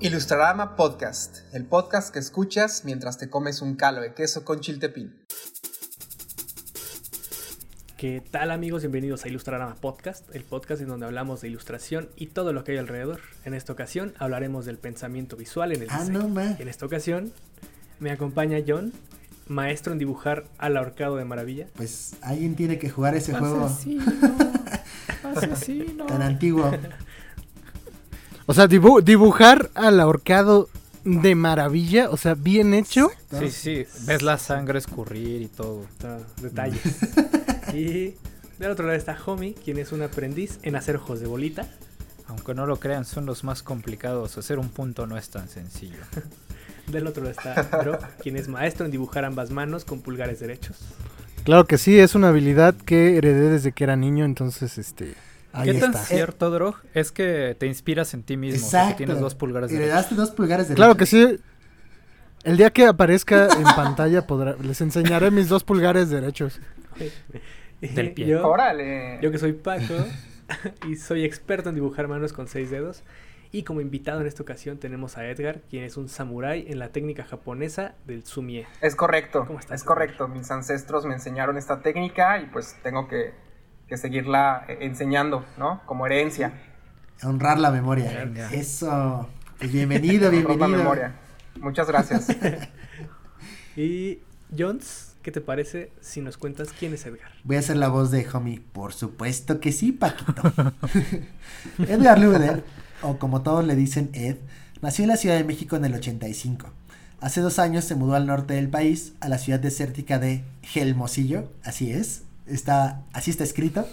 Ilustrarama Podcast, el podcast que escuchas mientras te comes un calo de queso con chiltepín. ¿Qué tal amigos? Bienvenidos a Ilustrarama Podcast, el podcast en donde hablamos de ilustración y todo lo que hay alrededor. En esta ocasión hablaremos del pensamiento visual en el Ah, diseño. no. En esta ocasión me acompaña John, maestro en dibujar al ahorcado de maravilla. Pues alguien tiene que jugar ese juego asesino. tan antiguo. O sea, dibu- dibujar al ahorcado de maravilla, o sea, bien hecho. Sí, sí, ves la sangre escurrir y todo. Todo, Detalles. y del otro lado está Homie, quien es un aprendiz en hacer ojos de bolita. Aunque no lo crean, son los más complicados. Hacer un punto no es tan sencillo. Del otro lado está Bro, quien es maestro en dibujar ambas manos con pulgares derechos. Claro que sí, es una habilidad que heredé desde que era niño, entonces, este... Ahí ¿Qué tan está. cierto, Drog? Es que te inspiras en ti mismo. Exacto. tienes dos pulgares Y le de daste dos pulgares de Claro que sí. El día que aparezca en pantalla podrá, les enseñaré mis dos pulgares derechos. Del pie. Yo, Órale. yo que soy Paco y soy experto en dibujar manos con seis dedos. Y como invitado en esta ocasión tenemos a Edgar, quien es un samurái en la técnica japonesa del sumie. Es correcto, ¿Cómo estás, es correcto. Mis ancestros me enseñaron esta técnica y pues tengo que, que seguirla eh, enseñando, ¿no? Como herencia. Honrar la memoria. Venga. Eso. Pues bienvenido, Honrar la bienvenido. memoria. Muchas gracias. Y Jones, ¿qué te parece si nos cuentas quién es Edgar? Voy a hacer la voz de Homie. Por supuesto que sí, Paquito. Edgar Luder, o como todos le dicen Ed, nació en la Ciudad de México en el 85. Hace dos años se mudó al norte del país, a la ciudad desértica de Gelmosillo, así es, está, así está escrito,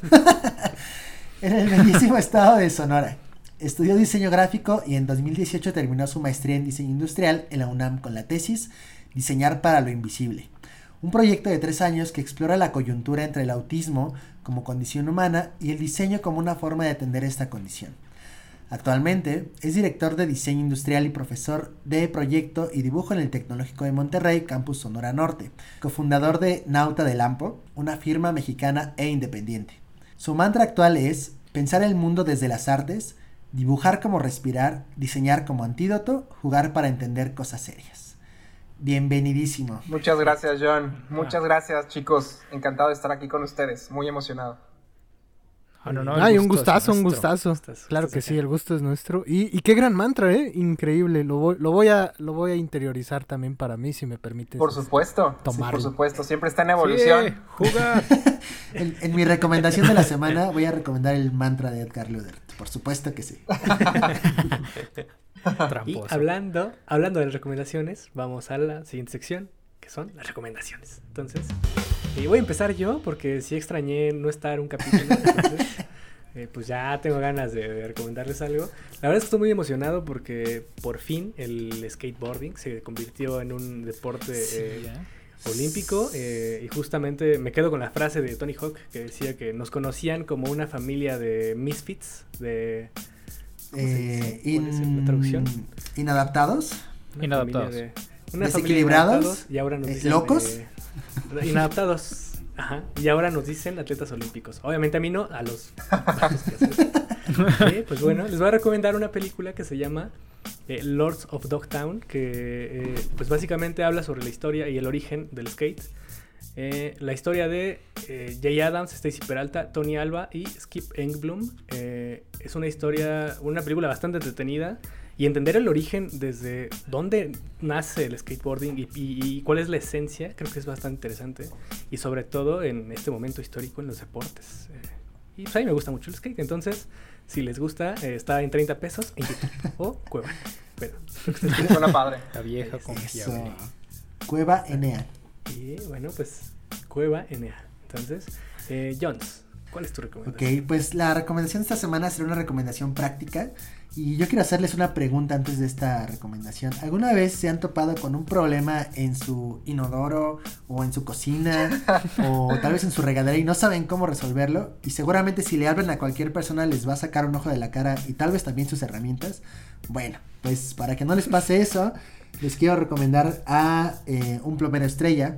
en el bellísimo estado de Sonora. Estudió diseño gráfico y en 2018 terminó su maestría en diseño industrial en la UNAM con la tesis Diseñar para lo Invisible. Un proyecto de tres años que explora la coyuntura entre el autismo como condición humana y el diseño como una forma de atender esta condición. Actualmente es director de diseño industrial y profesor de proyecto y dibujo en el Tecnológico de Monterrey, Campus Sonora Norte, cofundador de Nauta del Lampo, una firma mexicana e independiente. Su mantra actual es pensar el mundo desde las artes, dibujar como respirar, diseñar como antídoto, jugar para entender cosas serias. Bienvenidísimo. Muchas gracias, John. Muchas gracias, chicos. Encantado de estar aquí con ustedes. Muy emocionado. Ah, no, no, Ay, un gustazo, un gustazo. Claro que acá. sí, el gusto es nuestro. Y, y qué gran mantra, ¿eh? Increíble. Lo voy, lo voy a, lo voy a interiorizar también para mí, si me permites. Por supuesto. Sí, Tomarlo. por supuesto. Siempre está en evolución. Sí, jugar. En, en mi recomendación de la semana voy a recomendar el mantra de Edgar Luder. Por supuesto que sí. Y Tramposo. hablando, hablando de las recomendaciones, vamos a la siguiente sección, que son las recomendaciones. Entonces, eh, voy a empezar yo porque sí extrañé no estar un capítulo. entonces, eh, pues ya tengo ganas de, de recomendarles algo. La verdad es que estoy muy emocionado porque por fin el skateboarding se convirtió en un deporte eh, Sí, ¿eh? olímpico eh, y justamente me quedo con la frase de Tony Hawk que decía que nos conocían como una familia de misfits, de... ¿cómo se dice? Eh, ¿Cuál es in- la traducción? Inadaptados. Una Inadaptados. familia de- una familia de ¿Desequilibrados? inadaptados y ahora nos Eh, dicen ¿locos? inadaptados. Ajá. Y ahora nos dicen atletas olímpicos. Obviamente a mí no, a los. a los que hacen eso. Sí, pues bueno, les voy a recomendar una película que se llama eh, Lords of Dogtown, que eh, pues básicamente habla sobre la historia y el origen del skate. Eh, la historia de Jay Adams, Stacy Peralta, Tony Alba y Skip Engblom. Es una historia, una película bastante entretenida y entender el origen desde dónde nace el skateboarding y, y- y cuál es la esencia, creo que es bastante interesante. Y sobre todo en este momento histórico en los deportes. Eh, y pues a mí me gusta mucho el skate, entonces si les gusta, eh, está en 30 pesos en YouTube o Cueva. Pero, Suena padre. La vieja confiable. Cueva NA. y bueno, pues Cueva NA. Entonces, eh, Jones, ¿cuál es tu Ok, recomendación? pues la recomendación de esta semana será una recomendación práctica. Y yo quiero hacerles una pregunta antes de esta recomendación. ¿Alguna vez se han topado con un problema en su inodoro o en su cocina o tal vez en su regadera y no saben cómo resolverlo? Y seguramente si le hablan a cualquier persona les va a sacar un ojo de la cara y tal vez también sus herramientas. Bueno, pues para que no les pase eso, les quiero recomendar a eh, un plomero estrella.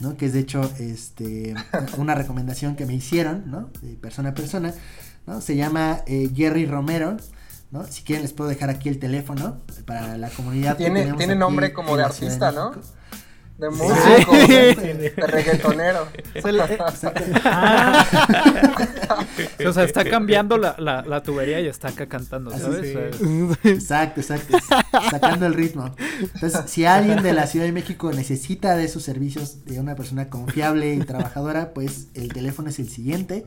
¿no? Que es de hecho este, una recomendación que me hicieron, ¿no? De persona a persona, ¿no? Se llama eh, Jerry Romero, ¿no? Si quieren les puedo dejar aquí el teléfono para la comunidad. Tiene, tiene nombre como de artista, de ¿no? De músico, Sí. de, de reggaetonero. Eh, Exacto. O sea, está cambiando la, la, la tubería y está acá cantando, ¿sabes? sí. Exacto, exacto. Sacando el ritmo. Entonces, si alguien de la Ciudad de México necesita de sus servicios de una persona confiable y trabajadora, pues el teléfono es el siguiente.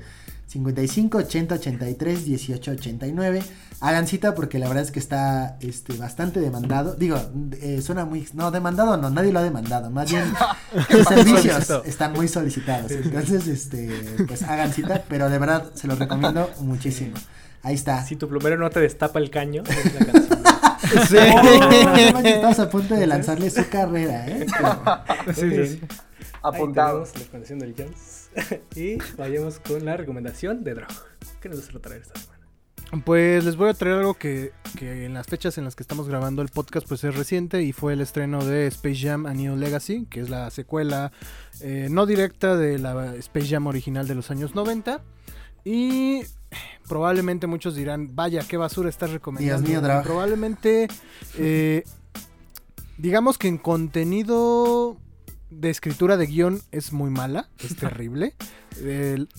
55 80 83 18 89. Hagan cita porque la verdad es que está este, bastante demandado. Digo, eh, suena muy... No, demandado no, nadie lo ha demandado. Más bien, sus servicios están muy solicitados. Entonces, este, pues hagan cita, pero de verdad se los recomiendo muchísimo. Ahí está. Si tu plomero no te destapa el caño, es la canción. Sí. Oh, no estamos a punto de lanzarle su carrera, ¿eh? Pero- sí, sí. bien. Apuntado. Ahí tenemos la recomendación del Jones. y vayamos con la recomendación de Drog. ¿Qué nos vas a traer esta semana? Pues les voy a traer algo que, que en las fechas en las que estamos grabando el podcast pues es reciente y fue el estreno de Space Jam A New Legacy, que es la secuela eh, no directa de la Space Jam original de los años 90. Y probablemente muchos dirán, vaya, qué basura estás recomendando. Dios mío. Probablemente, eh, digamos que en contenido de escritura de guion es muy mala, es terrible.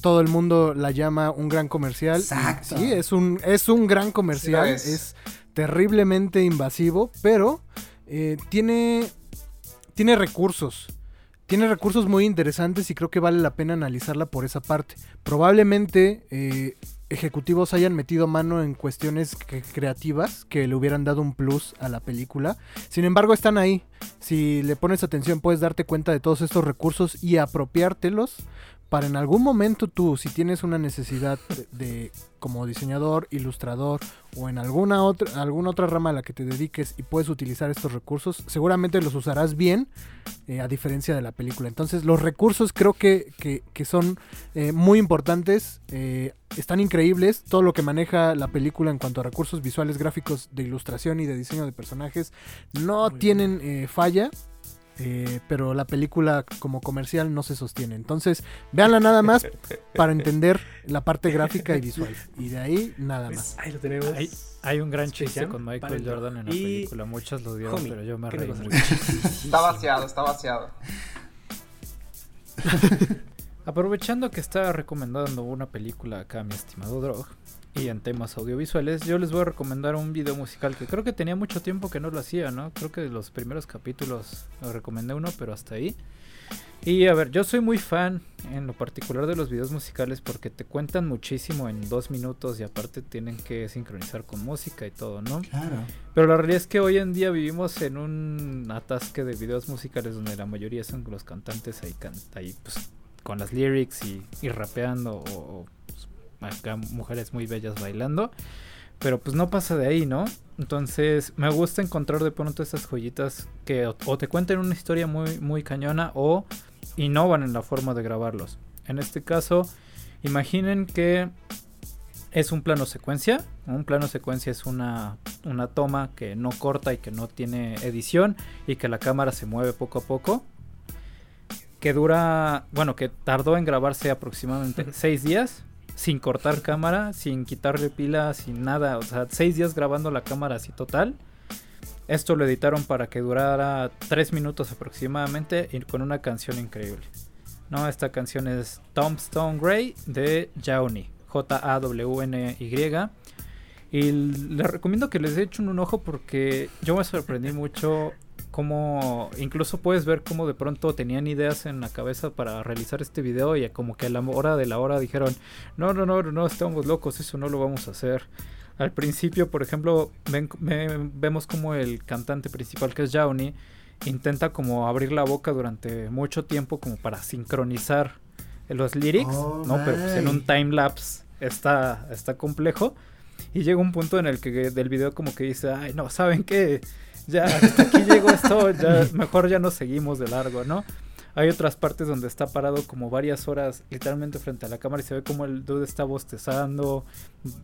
Todo el mundo la llama un gran comercial. Exacto. Sí, es un, es un gran comercial. Sí lo es. es. terriblemente invasivo, pero eh, tiene, tiene recursos. Tiene recursos muy interesantes y creo que vale la pena analizarla por esa parte. Probablemente eh, ejecutivos hayan metido mano en cuestiones que- creativas que le hubieran dado un plus a la película. Sin embargo, están ahí. Si le pones atención, puedes darte cuenta de todos estos recursos y apropiártelos para en algún momento tú, si tienes una necesidad de, de- como diseñador, ilustrador o en alguna otra, alguna otra rama a la que te dediques y puedes utilizar estos recursos, seguramente los usarás bien, eh, a diferencia de la película. Entonces, los recursos creo que, que- que son eh, muy importantes, eh, están increíbles. Todo lo que maneja la película en cuanto a recursos visuales, gráficos, de ilustración y de diseño de personajes no Muy tienen falla. Eh, pero la película como comercial no se sostiene. Entonces, véanla nada más para entender la parte gráfica y visual. Y de ahí, nada más. Pues ahí lo tenemos. Hay, hay un gran Space chiste Jam con Michael. Jordan en la Y- película. Muchos lo dieron, Homie, pero yo me ¿qué reí mucho. Está vaciado, está vaciado. Aprovechando que está recomendando una película acá, mi estimado Drog, y en temas audiovisuales, yo les voy a recomendar un video musical que creo que tenía mucho tiempo que no lo hacía, ¿no? Creo que de los primeros capítulos lo recomendé uno, pero hasta ahí. Y a ver, yo soy muy fan en lo particular de los videos musicales porque te cuentan muchísimo en dos minutos y aparte tienen que sincronizar con música y todo, ¿no? Claro. Pero la realidad es que hoy en día vivimos en un atasque de videos musicales donde la mayoría son los cantantes ahí, can- ahí pues, con las lyrics y, y rapeando o, o, pues, acá mujeres muy bellas bailando. Pero pues no pasa de ahí, ¿no? Entonces me gusta encontrar de pronto estas joyitas que o, o te cuenten una historia muy, muy cañona o innovan en la forma de grabarlos. En este caso, imaginen que es un plano secuencia. Un plano secuencia es una, una toma que no corta y que no tiene edición y que la cámara se mueve poco a poco. Que dura, bueno, que tardó en grabarse aproximadamente seis días. Sin cortar cámara, sin quitarle pila, sin nada. O sea, seis días grabando la cámara así total. Esto lo editaron para que durara tres minutos aproximadamente y con una canción increíble. No, esta canción es Tombstone Grey de Jawney. J-A-W-N-Y. Y les recomiendo que les echen un ojo porque yo me sorprendí mucho cómo incluso puedes ver cómo de pronto tenían ideas en la cabeza para realizar este video y como que a la hora de la hora dijeron, no, no, no, no, estamos locos, eso no lo vamos a hacer. Al principio, por ejemplo, ven- ve- vemos como el cantante principal que es Jawney intenta como abrir la boca durante mucho tiempo como para sincronizar los lyrics, Oh, ¿no? Pero pues en un time lapse está, está complejo. Y llega un punto en el que del video como que dice, ay no, ¿saben qué? Ya aquí llegó esto, ya mejor ya no seguimos de largo, ¿no? Hay otras partes donde está parado como varias horas literalmente frente a la cámara y se ve como el dude está bostezando.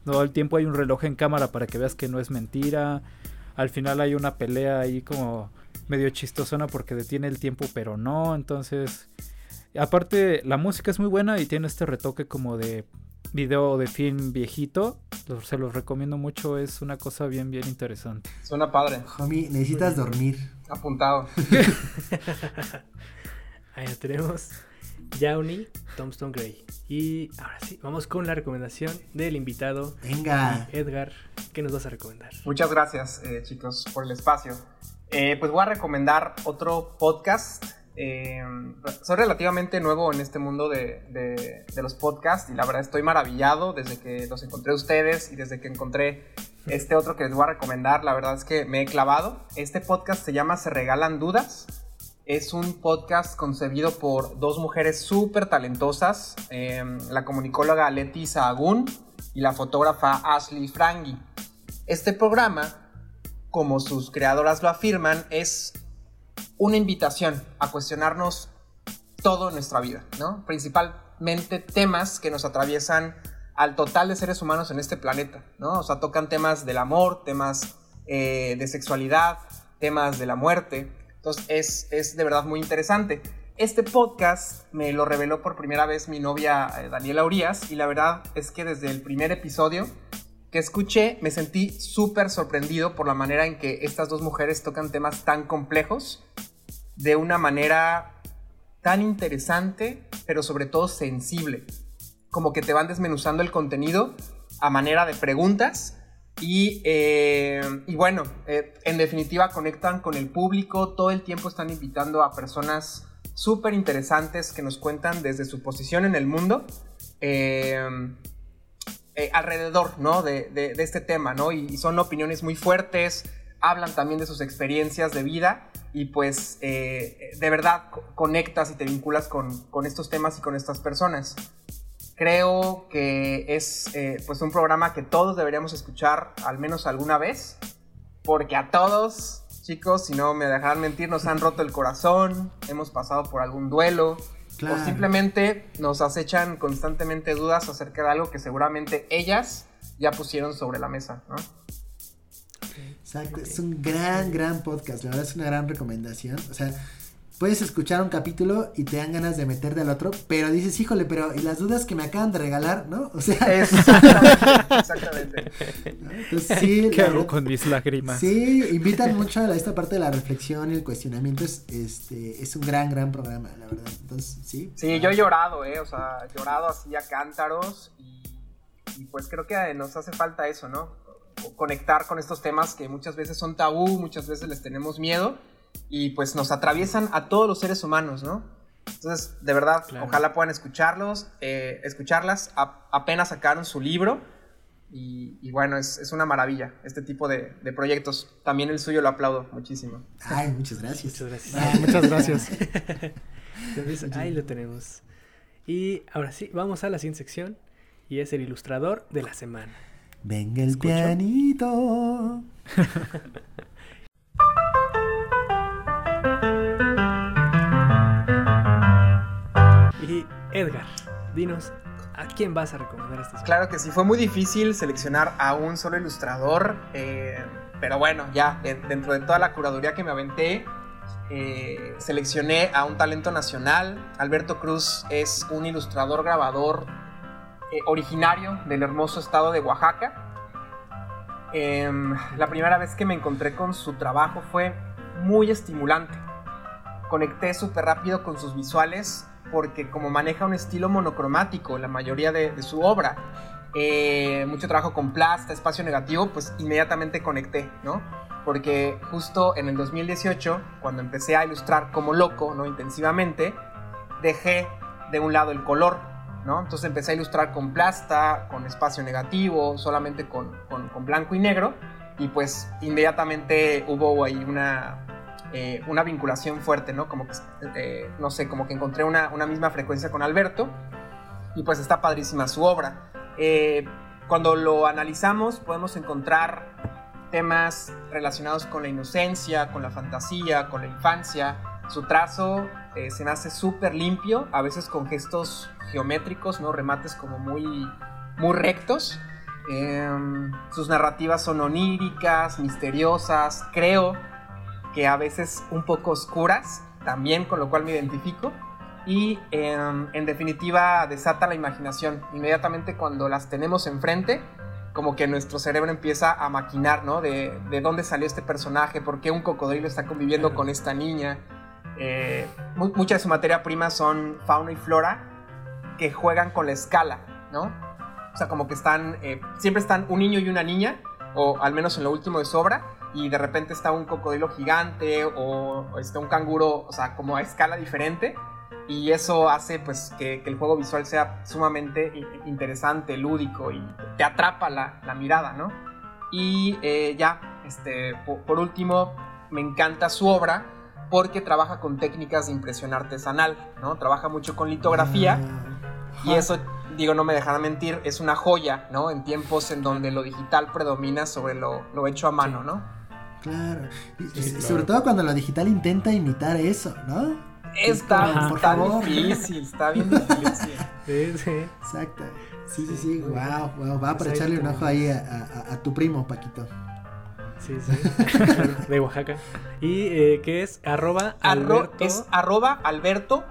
Todo el tiempo hay un reloj en cámara para que veas que no es mentira. Al final hay una pelea ahí como medio chistosona porque detiene el tiempo pero no. Entonces, aparte la música es muy buena y tiene este retoque como de video de film viejito, se los recomiendo mucho, es una cosa bien, bien interesante. Suena padre. Homie, necesitas dormir. Apuntado. Ahí lo tenemos. Downey, Tombstone Gray. Y ahora sí, vamos con la recomendación del invitado Venga. Edgar. ¿Qué nos vas a recomendar? Muchas gracias, eh, chicos, por el espacio. Eh, pues voy a recomendar otro podcast. Eh, soy relativamente nuevo en este mundo de, de- los podcasts y la verdad estoy maravillado desde que los encontré ustedes y desde que encontré este otro que les voy a recomendar. La verdad es que me he clavado. Este podcast se llama Se Regalan Dudas. Es un podcast concebido por dos mujeres súper talentosas, eh, la comunicóloga Leti Sahagún y la fotógrafa Ashley Frangi. Este programa, como sus creadoras lo afirman, es una invitación a cuestionarnos todo nuestra vida, ¿no? Principalmente temas que nos atraviesan al total de seres humanos en este planeta, ¿no? O sea, tocan temas del amor, temas eh, de sexualidad, temas de la muerte. Entonces, es, es de verdad muy interesante. Este podcast me lo reveló por primera vez mi novia eh, Daniela Urias y la verdad es que desde el primer episodio que escuché me sentí súper sorprendido por la manera en que estas dos mujeres tocan temas tan complejos de una manera tan interesante, pero sobre todo sensible. Como que te van desmenuzando el contenido a manera de preguntas y, eh, y bueno, eh, en definitiva conectan con el público, todo el tiempo están invitando a personas súper interesantes que nos cuentan desde su posición en el mundo. eh, eh, alrededor, ¿no? De, de- de este tema, ¿no? Y, y son opiniones muy fuertes, hablan también de sus experiencias de vida y pues eh, de verdad co- conectas y te vinculas con, con estos temas y con estas personas. Creo que es eh, pues un programa que todos deberíamos escuchar al menos alguna vez, porque a todos, chicos, si no me dejarán mentir, nos han roto el corazón, hemos pasado por algún duelo, Claro. o simplemente nos acechan constantemente dudas acerca de algo que seguramente ellas ya pusieron sobre la mesa, ¿no? Exacto, es un gran, gran podcast, la verdad es una gran recomendación. O sea, puedes escuchar un capítulo y te dan ganas de meterte al otro, pero dices, híjole, pero ¿y las dudas que me acaban de regalar, no? O sea, Exactamente. exactamente. ¿no? entonces sí, ¿Qué la hago con mis lágrimas? Sí, invitan mucho a esta parte de la reflexión y el cuestionamiento. Es, este, es un gran, gran programa, la verdad. Entonces, sí. Sí, yo he llorado, ¿eh? O sea, he llorado así a cántaros y, y pues creo que nos hace falta eso, ¿no? Conectar con estos temas que muchas veces son tabú, muchas veces les tenemos miedo y pues nos atraviesan a todos los seres humanos, ¿no? Entonces, de verdad, Claro. ojalá puedan escucharlos, eh, escucharlas. A- apenas sacaron su libro y, y bueno, es, es una maravilla este tipo de, de proyectos. También el suyo lo aplaudo muchísimo. Ay, muchas gracias. Muchas gracias. Ah, muchas gracias. Entonces, ahí lo tenemos. Y ahora sí, vamos a la siguiente sección. Y es el ilustrador de la semana. Venga el ¿Escucho? pianito. Edgar, dinos, ¿a quién vas a recomendar esta semana? Claro que sí, fue muy difícil seleccionar a un solo ilustrador, eh, pero bueno, ya de- dentro de toda la curaduría que me aventé, eh, seleccioné a un talento nacional. Alberto Cruz es un ilustrador grabador eh, originario del hermoso estado de Oaxaca. Em, la primera vez que me encontré con su trabajo fue muy estimulante. Conecté súper rápido con sus visuales porque como maneja un estilo monocromático la mayoría de, de su obra, eh, mucho trabajo con plasta, espacio negativo, pues inmediatamente conecté, ¿no? Porque justo en el 2018, cuando empecé a ilustrar como loco, ¿no? Intensivamente, dejé de un lado el color, ¿no? Entonces empecé a ilustrar con plasta, con espacio negativo, solamente con, con- con blanco y negro, y pues inmediatamente hubo ahí una, eh, una vinculación fuerte, ¿no? Como que, eh, no sé, como que encontré una, misma frecuencia con Alberto, y pues está padrísima su obra. Eh, cuando lo analizamos podemos encontrar temas relacionados con la inocencia, con la fantasía, con la infancia. Su trazo se me hace súper limpio, a veces con gestos geométricos, ¿no? Remates como muy, muy rectos. Em, sus narrativas son oníricas, misteriosas, creo que a veces un poco oscuras, también con lo cual me identifico. y em, en definitiva desata la imaginación. Inmediatamente cuando las tenemos enfrente, como que nuestro cerebro empieza a maquinar, ¿no? De, de dónde salió este personaje, por qué un cocodrilo está conviviendo con esta niña. Eh, mu- mucha de su materia prima son fauna y flora que juegan con la escala, ¿no? O sea, como que están, eh, siempre están un niño y una niña, o al menos en lo último de su obra, y de repente está un cocodrilo gigante o, o está un canguro, o sea, como a escala diferente, y eso hace pues que, que el juego visual sea sumamente interesante, lúdico y te atrapa la, la mirada, ¿no? Y eh, ya, este, po- por, último, me encanta su obra porque trabaja con técnicas de impresión artesanal, ¿no? Trabaja mucho con litografía Ah, y eso, digo, no me dejará mentir, es una joya, ¿no? En tiempos en donde lo digital predomina sobre lo, lo hecho a mano, ¿no? Claro. Sí. Sobre todo cuando lo digital intenta imitar eso, ¿no? Está. Por está favor. difícil, está bien difícil. Sí, sí. Exacto. Sí, sí, sí. Wow, wow. Va para Pues echarle un ojo ahí a, a- a tu primo, Paquito. Sí, sí. de Oaxaca. Y eh, que es arroba Arro- Alberto. es arroba Alberto,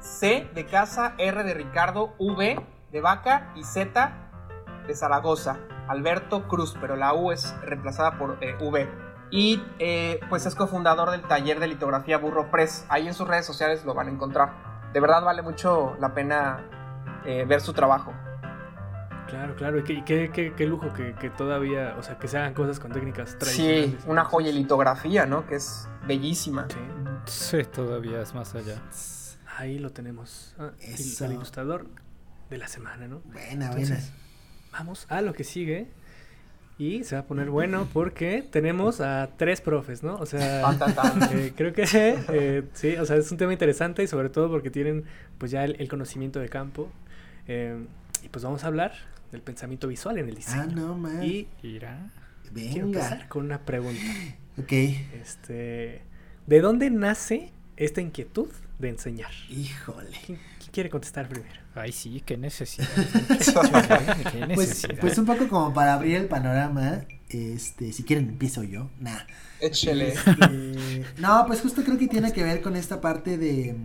C de casa, R de Ricardo, V de vaca y Z de Zaragoza. Alberto Cruz, pero la U es reemplazada por eh, V. Y eh, pues es cofundador del taller de litografía Burro Press. Ahí en sus redes sociales lo van a encontrar. De verdad vale mucho la pena eh, ver su trabajo. Claro, claro. Y qué, y qué, qué- qué lujo que, que todavía, o sea, que se hagan cosas con técnicas tradicionales. Sí, una joya en litografía, ¿no? Que es bellísima. Sí. Sí, todavía es más allá. Ahí lo tenemos. Ah, el- Eso. el ilustrador de la semana, ¿no? Buena, buena. Entonces, vamos a lo que sigue. Y se va a poner bueno porque tenemos a tres profes, ¿no? O sea, tan. eh, creo que eh, sí, o sea, es un tema interesante y sobre todo porque tienen pues ya el, el conocimiento de campo. Eh, y pues vamos a hablar del pensamiento visual en el Ah, diseño. no, man. Y Irá. quiero Venga. empezar con una pregunta. Ok. Este, ¿de dónde nace esta inquietud de enseñar? Híjole. ¿Quién, quién quiere contestar primero? Ay, sí, qué necesidad. qué Pues, necesidad. pues un poco como para abrir el panorama, este, si quieren empiezo yo. Nah. Échele. Este, no, pues justo creo que tiene que ver con esta parte de...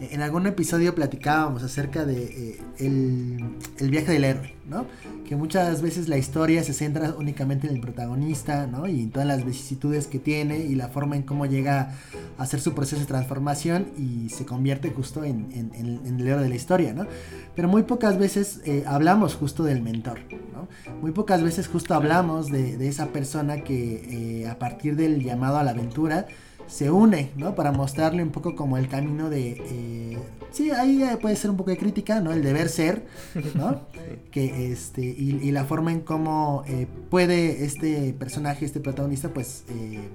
En algún episodio platicábamos acerca de eh, el, viaje del héroe, ¿no? Que muchas veces la historia se centra únicamente en el protagonista, ¿no? Y en todas las vicisitudes que tiene y la forma en cómo llega a hacer su proceso de transformación y se convierte justo en, el héroe de la historia, ¿no? Pero muy pocas veces eh, hablamos justo del mentor, ¿no? Muy pocas veces justo hablamos de, de esa persona que eh, a partir del llamado a la aventura se une, ¿no? Para mostrarle un poco como el camino de... eh, sí, ahí puede ser un poco de crítica, ¿no? El deber ser, ¿no? que este y, y la forma en cómo eh, puede este personaje, este protagonista, pues eh,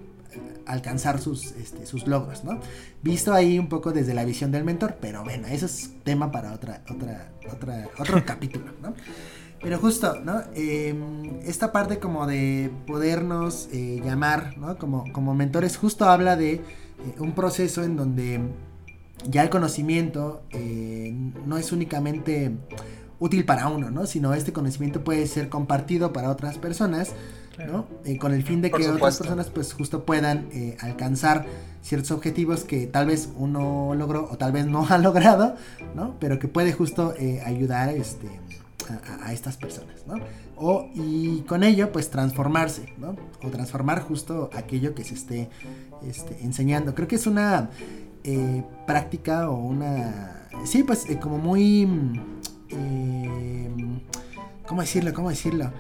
alcanzar sus, este, sus logros, ¿no? Visto ahí un poco desde la visión del mentor, pero bueno, eso es tema para otra, otra, otra, otro capítulo, ¿no? Pero justo, ¿no? Eh, esta parte como de podernos eh, llamar, ¿no? Como, como mentores, justo habla de eh, un proceso en donde ya el conocimiento eh, no es únicamente útil para uno, ¿no? Sino este conocimiento puede ser compartido para otras personas, ¿no? Eh, con el fin de que otras personas pues justo puedan eh, alcanzar ciertos objetivos que tal vez uno logró o tal vez no ha logrado, ¿no? Pero que puede justo eh, ayudar este, a, estas personas, ¿no? O, y con ello pues transformarse, ¿no? O transformar justo aquello que se esté este, enseñando. Creo que es una eh, práctica o una... Sí, pues eh, como muy... mm, eh, ¿Cómo decirlo? ¿Cómo decirlo?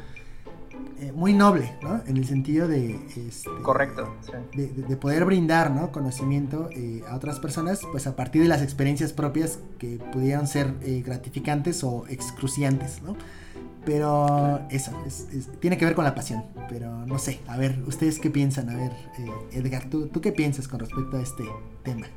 Eh, muy noble, ¿no? En el sentido de... este, Correcto. sí. de, de- de poder brindar ¿no? conocimiento eh, a otras personas, pues a partir de las experiencias propias que pudieran ser eh, gratificantes o excruciantes, ¿no? Pero eso, es- es- tiene que ver con la pasión, pero no sé, a ver, ¿ustedes qué piensan? A ver, eh, Edgar, ¿tú, ¿tú qué piensas con respecto a este tema?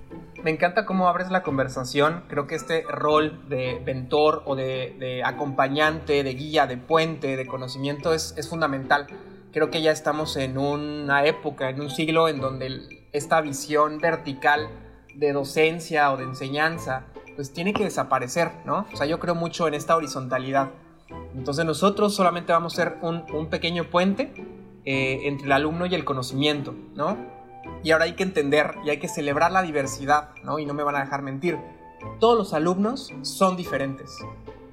Me encanta cómo abres la conversación. Creo que este rol de mentor o de, de acompañante, de guía, de puente, de conocimiento es, es fundamental. Creo que ya estamos en una época, en un siglo en donde esta visión vertical de docencia o de enseñanza, pues tiene que desaparecer, ¿no? O sea, yo creo mucho en esta horizontalidad. Entonces nosotros solamente vamos a ser un, un pequeño puente eh, entre el alumno y el conocimiento, ¿no? Y ahora hay que entender y hay que celebrar la diversidad, ¿no? Y no me van a dejar mentir. todos los alumnos son diferentes.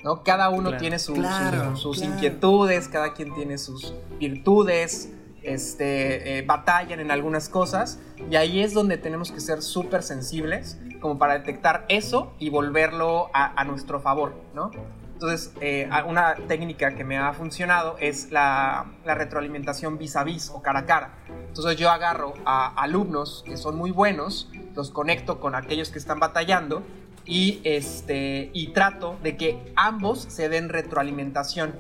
¿no? Cada uno Claro. tiene su- Claro, su- sus claro. inquietudes, cada quien tiene sus virtudes, este, eh, batallan en algunas cosas y ahí es donde tenemos que ser súper sensibles como para detectar eso y volverlo a, a nuestro favor, ¿no? Entonces, eh, una técnica que me ha funcionado es la, la retroalimentación vis a vis o cara a cara. Entonces yo agarro a alumnos que son muy buenos, los conecto con aquellos que están batallando y, este, y trato de que ambos se den retroalimentación.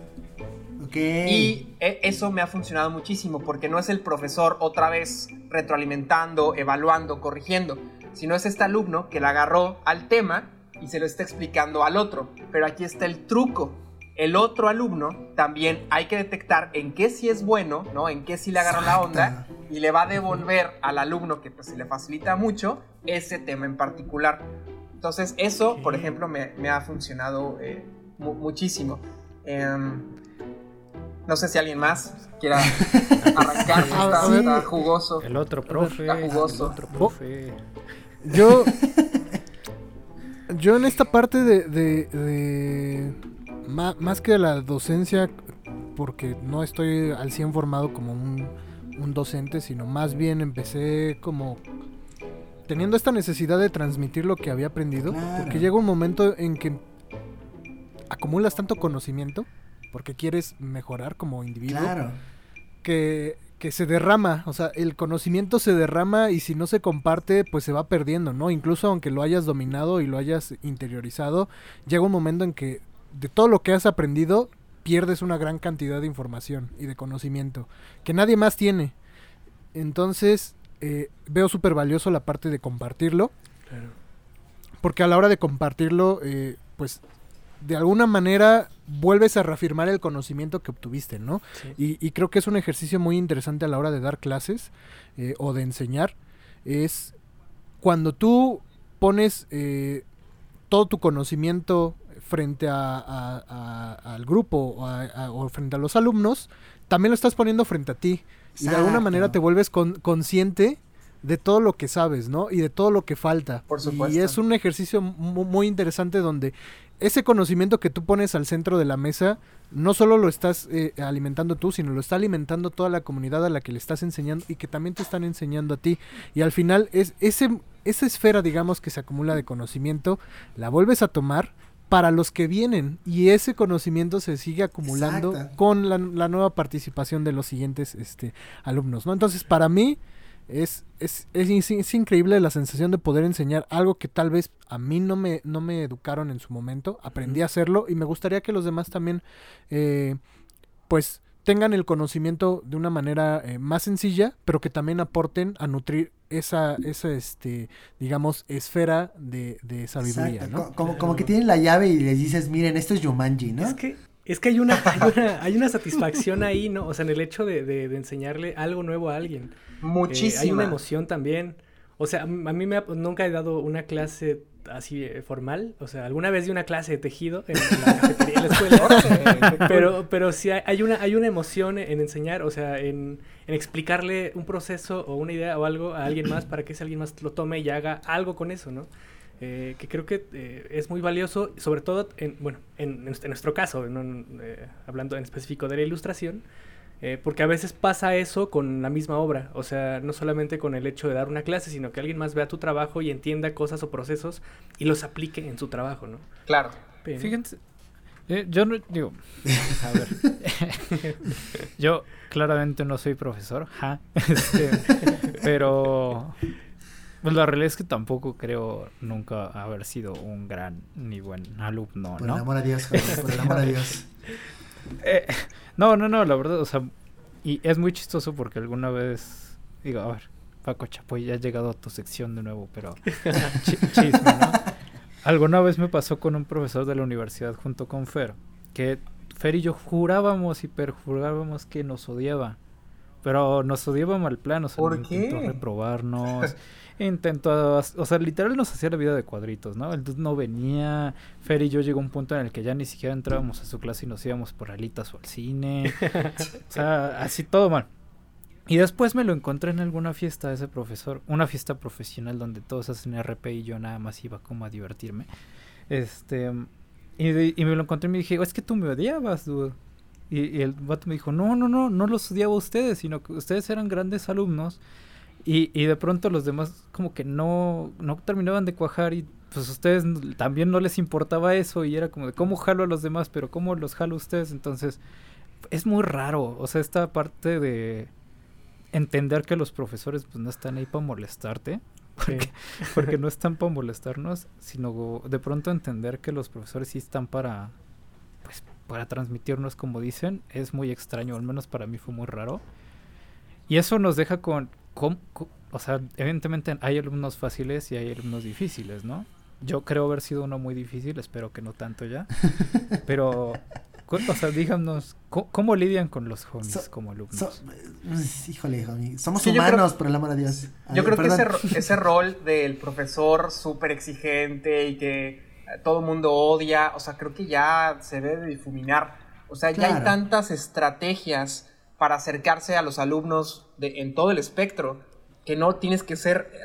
Ok. Y e- eso me ha funcionado muchísimo porque no es el profesor otra vez retroalimentando, evaluando, corrigiendo, sino es este alumno que le agarró al tema y se lo está explicando al otro. Pero aquí está el truco. El otro alumno también hay que detectar en qué sí es bueno, ¿no? En qué sí le agarró la onda y le va a devolver al alumno que pues se le facilita mucho ese tema en particular. Entonces eso, por ejemplo, me, me ha funcionado eh, mu- muchísimo. Em, no sé si alguien más quiera arrancar. Está, a ver. está jugoso. El otro profe. Está jugoso. El otro profe. Yo. Yo en esta parte de. de- de- ma- más que la docencia, porque no estoy al 100 formado como un, un docente, sino más bien empecé como. Teniendo esta necesidad de transmitir lo que había aprendido, Claro. porque llega un momento en que acumulas tanto conocimiento, porque quieres mejorar como individuo, Claro. que, que se derrama, o sea, el conocimiento se derrama y si no se comparte, pues se va perdiendo, ¿no? Incluso aunque lo hayas dominado y lo hayas interiorizado, llega un momento en que de todo lo que has aprendido, pierdes una gran cantidad de información y de conocimiento que nadie más tiene. Entonces, eh, veo súper valioso la parte de compartirlo, Claro. porque a la hora de compartirlo, eh, pues de alguna manera vuelves a reafirmar el conocimiento que obtuviste, ¿no? Sí. Y, y creo que es un ejercicio muy interesante a la hora de dar clases eh, o de enseñar. Es cuando tú pones eh, todo tu conocimiento frente a- a- a- al grupo o, frente a los alumnos, también lo estás poniendo frente a ti. Y de alguna manera te vuelves con- consciente de todo lo que sabes, ¿no? Y de todo lo que falta. Por Y supuesto. es un ejercicio mu- muy interesante donde ese conocimiento que tú pones al centro de la mesa, no solo lo estás eh, alimentando tú, sino lo está alimentando toda la comunidad a la que le estás enseñando y que también te están enseñando a ti. Y al final es ese, esa esfera, digamos, que se acumula de conocimiento, la vuelves a tomar para los que vienen y ese conocimiento se sigue acumulando Exacto. con la, la nueva participación de los siguientes este, alumnos, ¿no? Entonces, para mí es, es, es, in- es increíble la sensación de poder enseñar algo que tal vez a mí no me, no me educaron en su momento, aprendí a hacerlo y me gustaría que los demás también, eh, pues, tengan el conocimiento de una manera eh, más sencilla, pero que también aporten a nutrir esa, esa este, digamos, esfera de, de sabiduría. ¿no? Co- Como, como que tienen la llave y les dices, miren, esto es Yumanji, ¿no? Es que, es que hay una, hay una, hay una satisfacción ahí, ¿no? O sea, en el hecho de, de- de enseñarle algo nuevo a alguien. Eh, Muchísima. hay una emoción también. O sea, a mí a mí me ha- nunca he dado una clase así eh, formal. O sea, alguna vez di una clase de tejido en, en la cafetería de la escuela. pero, pero sí hay, hay una, hay una emoción en enseñar, o sea, en, en explicarle un proceso o una idea o algo a alguien más para que ese alguien más lo tome y haga algo con eso, ¿no? Eh, que creo que eh, es muy valioso, sobre todo, en, bueno, en, en nuestro caso, no en- eh, hablando en específico de la ilustración, eh, porque a veces pasa eso con la misma obra, o sea, no solamente con el hecho de dar una clase, sino que alguien más vea tu trabajo y entienda cosas o procesos y los aplique en su trabajo, ¿no? Claro. Fíjense, eh, yo no digo, a ver, yo claramente no soy profesor, ja, este, pero pues la realidad es que tampoco creo nunca haber sido un gran ni buen alumno, Por el ¿no? amor a Dios, por el amor a Dios. Eh, no, no, no, la verdad, o sea, y es muy chistoso porque alguna vez, digo, a ver, Paco Chapoy, ya ha llegado a tu sección de nuevo, pero chi- chisme, ¿no? Alguna vez me pasó con un profesor de la universidad junto con Fer, que Fer y yo jurábamos y perjurábamos que nos odiaba, pero nos odiaba mal plano, o sea, ¿Por intentó qué? reprobarnos, intentó, o sea, literal nos hacía la vida de cuadritos, ¿no? El dude no venía, Fer y yo llegó a un punto en el que ya ni siquiera entrábamos a su clase y nos íbamos por alitas o al cine, o sea, así todo mal. Y después me lo encontré en alguna fiesta ese profesor, una fiesta profesional donde todos hacen RP y yo nada más iba como a divertirme. Este, y, de- y me lo encontré y me dije, es que tú me odiabas, dude. Y, y el vato me dijo, no, no, no, no los odiaba a ustedes, sino que ustedes eran grandes alumnos. Y, y de pronto los demás como que no, no terminaban de cuajar y pues a ustedes también no les importaba eso y era como de cómo jalo a los demás, pero cómo los jalo a ustedes. Entonces es muy raro, o sea, esta parte de entender que los profesores pues no están ahí para molestarte, porque, porque no están para molestarnos, sino de pronto entender que los profesores sí están para pues para transmitirnos como dicen, es muy extraño, al menos para mí fue muy raro. Y eso nos deja con, con- con- o sea, evidentemente hay alumnos fáciles y hay alumnos difíciles, ¿no? Yo creo haber sido uno muy difícil, espero que no tanto ya. Pero, o sea, díganos, ¿cómo, cómo lidian con los homies So- como alumnos? So- eh, híjole, homie, somos Sí, humanos, creo- por el amor de Dios. A Yo creo que ese, perdón. ese rol del profesor súper exigente y que eh, todo el mundo odia, o sea, creo que ya se debe difuminar. O sea, ya hay Claro. tantas estrategias para acercarse a los alumnos de, en todo el espectro que no tienes que ser eh,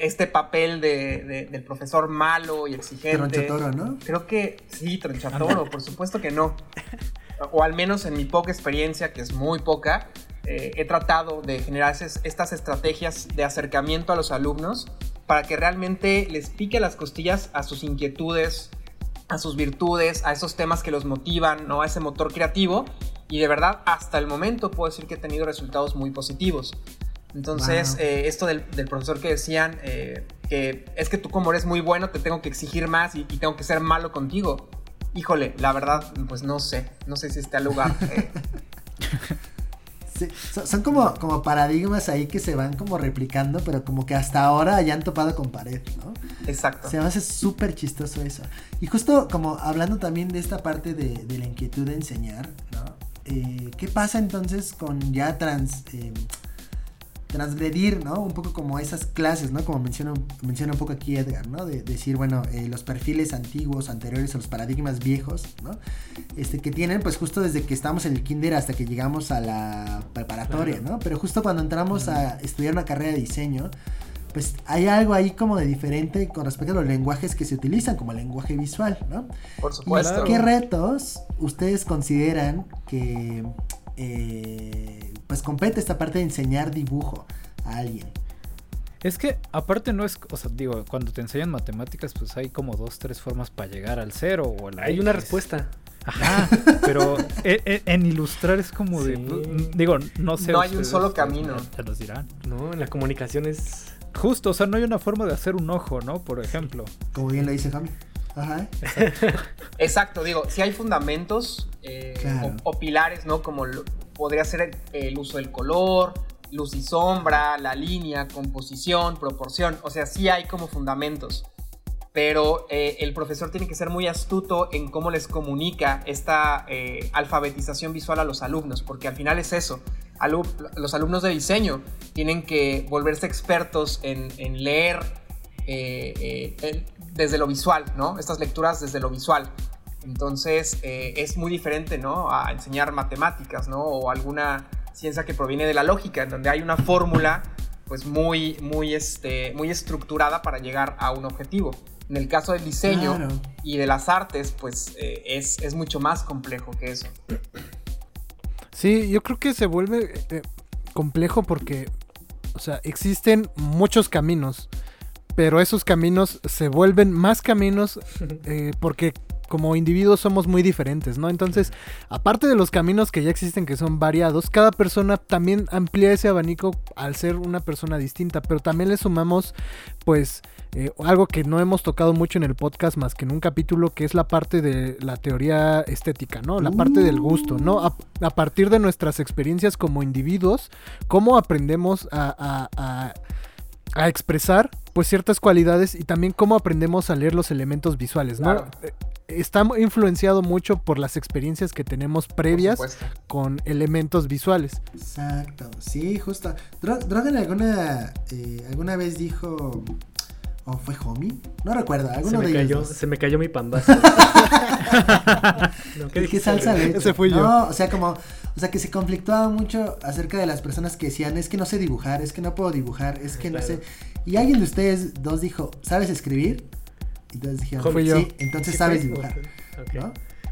este papel de, de- del profesor malo y exigente. Tronchatoro, ¿no? Creo que sí, tronchatoro, por supuesto que no. O al menos en mi poca experiencia, que es muy poca, eh, he tratado de generar estas estrategias de acercamiento a los alumnos para que realmente les pique las costillas a sus inquietudes, a sus virtudes, a esos temas que los motivan, ¿no? A ese motor creativo. Y de verdad, hasta el momento puedo decir que he tenido resultados muy positivos. Entonces, Wow. eh, esto del, del profesor que decían eh, que es que tú como eres muy bueno, te tengo que exigir más y, y tengo que ser malo contigo. Híjole, la verdad, pues no sé, no sé si esté al lugar. eh, Sí, so- son como, como paradigmas ahí que se van como replicando, pero como que hasta ahora ya han topado con pared, ¿no? exacto. Se me hace súper chistoso eso. Y justo como hablando también de esta parte de, de la inquietud de enseñar, ¿no? Eh, ¿Qué pasa entonces con ya trans, eh, transgredir, ¿no? Un poco como esas clases, ¿no? Como menciona, menciona un poco aquí Edgar, ¿no? De, decir, bueno, eh, los perfiles antiguos, anteriores a los paradigmas viejos, ¿no? Este, que tienen pues justo desde que estamos en el kinder hasta que llegamos a la preparatoria, ¿no? Pero justo cuando entramos a estudiar una carrera de diseño, pues hay algo ahí como de diferente con respecto a los lenguajes que se utilizan, como el lenguaje visual, ¿no? Por ¿Y supuesto. qué retos ustedes consideran que eh, pues compete esta parte de enseñar dibujo a alguien? Es que aparte no es, o sea, digo, cuando te enseñan matemáticas, pues hay como dos, tres formas para llegar al cero o al Hay una respuesta. Ajá, pero e- e- en, ilustrar es como de, Sí. digo, no sé. No hay un solo camino. Ya nos dirán. No, en la comunicación es. Justo, o sea, no hay una forma de hacer un ojo, ¿no? Por ejemplo. Como bien lo dice Jami. Ajá. Exacto, digo, si hay fundamentos eh, Claro. o, o pilares, ¿no? Como lo- podría ser el, el uso del color, luz y sombra, la línea, composición, proporción, o sea, sí hay como fundamentos. Pero eh, el profesor tiene que ser muy astuto en cómo les comunica esta eh, alfabetización visual a los alumnos, porque al final es eso. Alu- los alumnos de diseño tienen que volverse expertos en, en leer eh, eh, desde lo visual, ¿no? Estas lecturas desde lo visual. Entonces eh, es muy diferente, ¿no? A enseñar matemáticas, ¿no? O alguna ciencia que proviene de la lógica, en donde hay una fórmula, pues muy, muy, este, muy estructurada para llegar a un objetivo. En el caso del diseño Claro. y de las artes, pues eh, es, es mucho más complejo que eso. Sí, yo creo que se vuelve eh, complejo porque, o sea, existen muchos caminos, pero esos caminos se vuelven más caminos eh, porque como individuos somos muy diferentes, ¿no? Entonces, aparte de los caminos que ya existen que son variados, cada persona también amplía ese abanico al ser una persona distinta, pero también le sumamos, pues, eh, algo que no hemos tocado mucho en el podcast más que en un capítulo que es la parte de la teoría estética, ¿no? La parte del gusto, ¿no? A, a partir de nuestras experiencias como individuos, cómo aprendemos a, a- a- a expresar pues ciertas cualidades y también cómo aprendemos a leer los elementos visuales, ¿no? Claro. Está influenciado mucho por las experiencias que tenemos previas con elementos visuales. Exacto, sí, justo. Dro- Drogan alguna, eh, alguna vez dijo ¿O fue Homie? No recuerdo, Se alguno me, de cayó, ellos. dos. se me cayó mi pambazo. No, ¿qué ¿Qué, dijiste, salsa güey? le echo? Ese fui yo. No, o sea, como, o sea, que se conflictuaba mucho acerca de las personas que decían, es que no sé dibujar, es que no puedo dibujar, es que no sé. Y alguien de ustedes dos dijo, ¿sabes escribir? Entonces dijeron, Fui yo. sí, entonces ¿Sí sabes dibujar.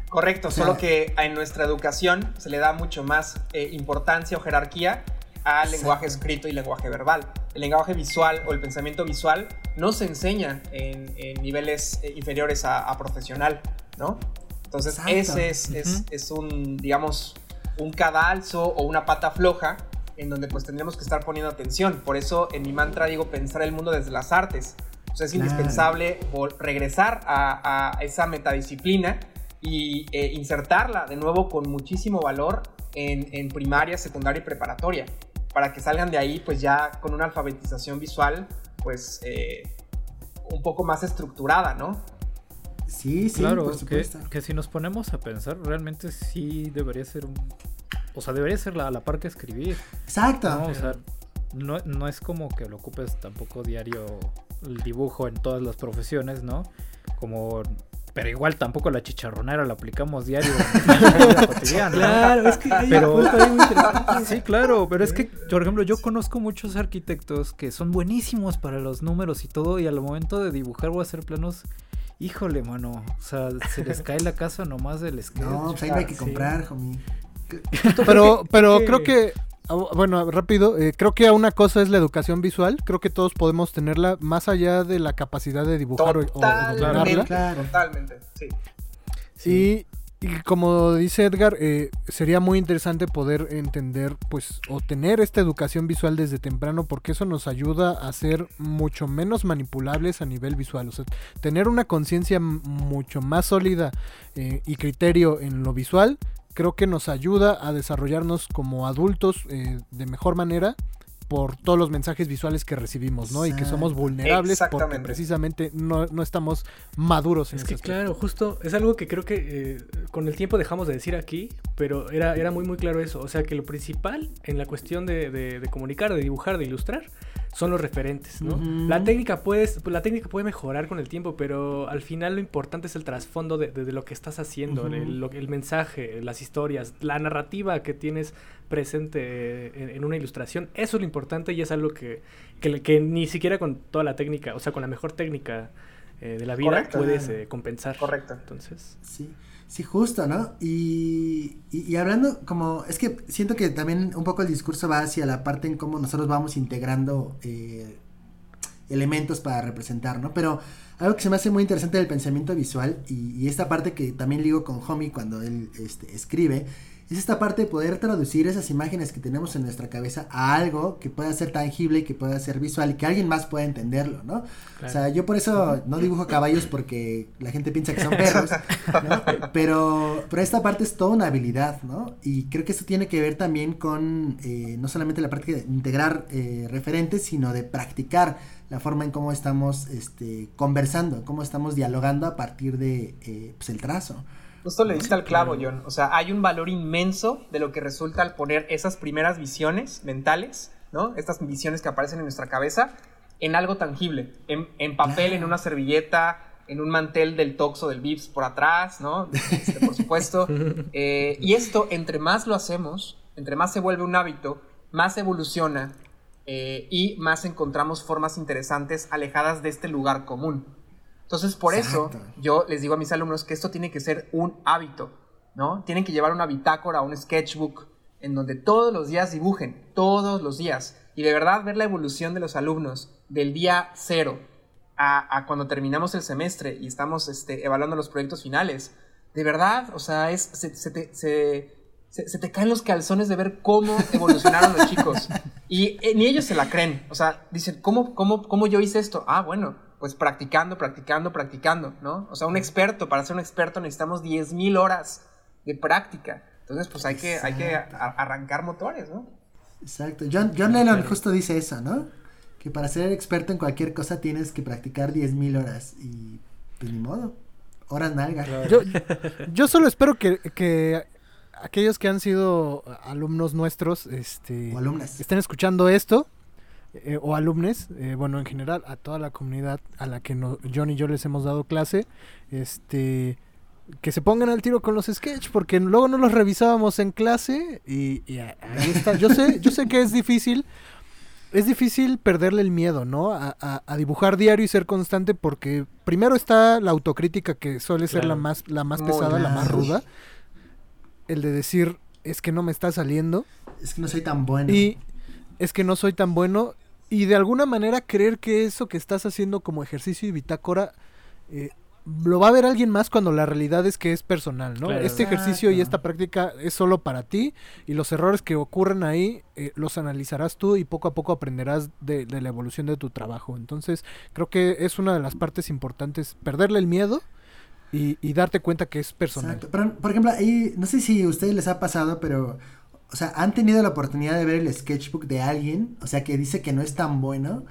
Correcto, O sea- solo que en nuestra educación se le da mucho más eh, importancia o jerarquía al Exacto. lenguaje escrito y lenguaje verbal. El lenguaje visual o el pensamiento visual no se enseña en, en niveles eh, inferiores a, a profesional, ¿no? Entonces Exacto. ese es, es- es un, digamos, un cadalso o una pata floja en donde pues tendremos que estar poniendo atención. Por eso en mi mantra digo pensar el mundo desde las artes. O sea, es Claro. indispensable regresar a, a esa metadisciplina y eh, insertarla de nuevo con muchísimo valor en, en primaria, secundaria y preparatoria, para que salgan de ahí pues ya con una alfabetización visual pues eh, un poco más estructurada, ¿no? Sí, sí, claro, por que, supuesto. que si nos ponemos a pensar, realmente sí debería ser un... O sea, debería ser la, la par que escribir. Exacto. ¿no? O sea, no, no es como que lo ocupes tampoco diario el dibujo en todas las profesiones, ¿no? Como... Pero igual tampoco la chicharronera la aplicamos diario. Claro, es que hay Pero-. Sí, claro, pero es que, por ejemplo, yo conozco muchos arquitectos que son buenísimos para los números y todo, y al momento de dibujar o hacer planos, híjole, mano, o sea, se les cae la casa nomás del sketch. No, pues ahí hay que Sí. comprar, homie. Pero, pero creo que, bueno, rápido, eh, creo que una cosa es la educación visual, creo que todos podemos tenerla más allá de la capacidad de dibujar o, dominarla. Claro. totalmente, sí. Y, y como dice Edgar, eh, sería muy interesante poder entender, pues, o tener esta educación visual desde temprano, porque eso nos ayuda a ser mucho menos manipulables a nivel visual. O sea, tener una conciencia mucho más sólida eh, y criterio en lo visual, creo que nos ayuda a desarrollarnos como adultos eh, de mejor manera por todos los mensajes visuales que recibimos, ¿no? Y que somos vulnerables porque precisamente no, no estamos maduros en Es ese que aspecto. claro, justo es algo que creo que eh, con el tiempo dejamos de decir aquí, pero era, era muy muy claro eso. O sea que lo principal en la cuestión de, de- de comunicar, de dibujar, de ilustrar, son los referentes, ¿no? La técnica puedes, la técnica puede mejorar con el tiempo, pero al final lo importante es el trasfondo de, de- de lo que estás haciendo, el, lo- el mensaje, las historias, la narrativa que tienes presente en, en una ilustración. Eso es lo importante y es algo que, que, que ni siquiera con toda la técnica, o sea, con la mejor técnica eh, de la vida Correcto. puedes eh, compensar. Correcto. Entonces, Sí, sí, justo, ¿no? Y, y, hablando como, es que siento que también un poco el discurso va hacia la parte en cómo nosotros vamos integrando eh, elementos para representar, ¿no? Pero algo que se me hace muy interesante del pensamiento visual y, y esta parte que también ligo con Homie cuando él este, escribe, es esta parte de poder traducir esas imágenes que tenemos en nuestra cabeza a algo que pueda ser tangible y que pueda ser visual y que alguien más pueda entenderlo, ¿no? O sea, yo por eso no dibujo caballos porque la gente piensa que son perros, ¿no? Pero, pero esta parte es toda una habilidad, ¿no? Y creo que eso tiene que ver también con eh, no solamente la parte de integrar eh, referentes, sino de practicar la forma en cómo estamos este, conversando, cómo estamos dialogando a partir de eh, pues, el trazo. Justo le diste al clavo, John. O sea, hay un valor inmenso de lo que resulta al poner esas primeras visiones mentales, ¿no? Estas visiones que aparecen en nuestra cabeza en algo tangible, en, en papel, en una servilleta, en un mantel del Toxo del Vips por atrás, ¿no? Este, por supuesto. Eh, y esto, entre más lo hacemos, entre más se vuelve un hábito, más evoluciona eh, y más encontramos formas interesantes alejadas de este lugar común. Entonces, por eso, yo les digo a mis alumnos que esto tiene que ser un hábito, ¿no? Tienen que llevar una bitácora, un sketchbook, en donde todos los días dibujen, todos los días. Y de verdad ver la evolución de los alumnos del día cero a, a cuando terminamos el semestre y estamos este, evaluando los proyectos finales. De verdad, o sea, es, se, se te, se- se- se te caen los calzones de ver cómo evolucionaron los chicos. Y eh, ni ellos se la creen. O sea, dicen, ¿cómo, cómo, ¿cómo yo hice esto? Ah, bueno, pues practicando, practicando, practicando, ¿no? O sea, un experto, para ser un experto necesitamos 10.000 horas de práctica. Entonces, pues hay que, hay que arrancar motores, ¿no? Exacto. John, John Lennon justo dice eso, ¿no? Que para ser experto en cualquier cosa tienes que practicar 10.000 horas. Y pues ni modo. Horas nalga. Yo, yo solo espero que, que aquellos que han sido alumnos nuestros este, O alumnas. estén escuchando esto eh, o alumnos, eh, bueno, en general, a toda la comunidad a la que no, John y yo les hemos dado clase, este que se pongan al tiro con los sketch porque luego no los revisábamos en clase y, ahí está. Yo sé, yo sé que es difícil, es difícil perderle el miedo, ¿no? A, a- a dibujar diario y ser constante porque primero está la autocrítica que suele ser la más, la más pesada, la más ruda. El de decir, es que no me está saliendo Es que no soy tan bueno. y es que no soy tan bueno y de alguna manera creer que eso que estás haciendo como ejercicio y bitácora eh, lo va a ver alguien más cuando la realidad es que es personal, ¿no? Claro. Este ejercicio y esta práctica es solo para ti y los errores que ocurren ahí eh, los analizarás tú y poco a poco aprenderás de, de la evolución de tu trabajo. Entonces creo que es una de las partes importantes, perderle el miedo y, y darte cuenta que es personal. Exacto. Pero, por ejemplo, ahí, no sé si a ustedes les ha pasado, pero, o sea, han tenido la oportunidad de ver el sketchbook de alguien, o sea, que dice que no es tan bueno.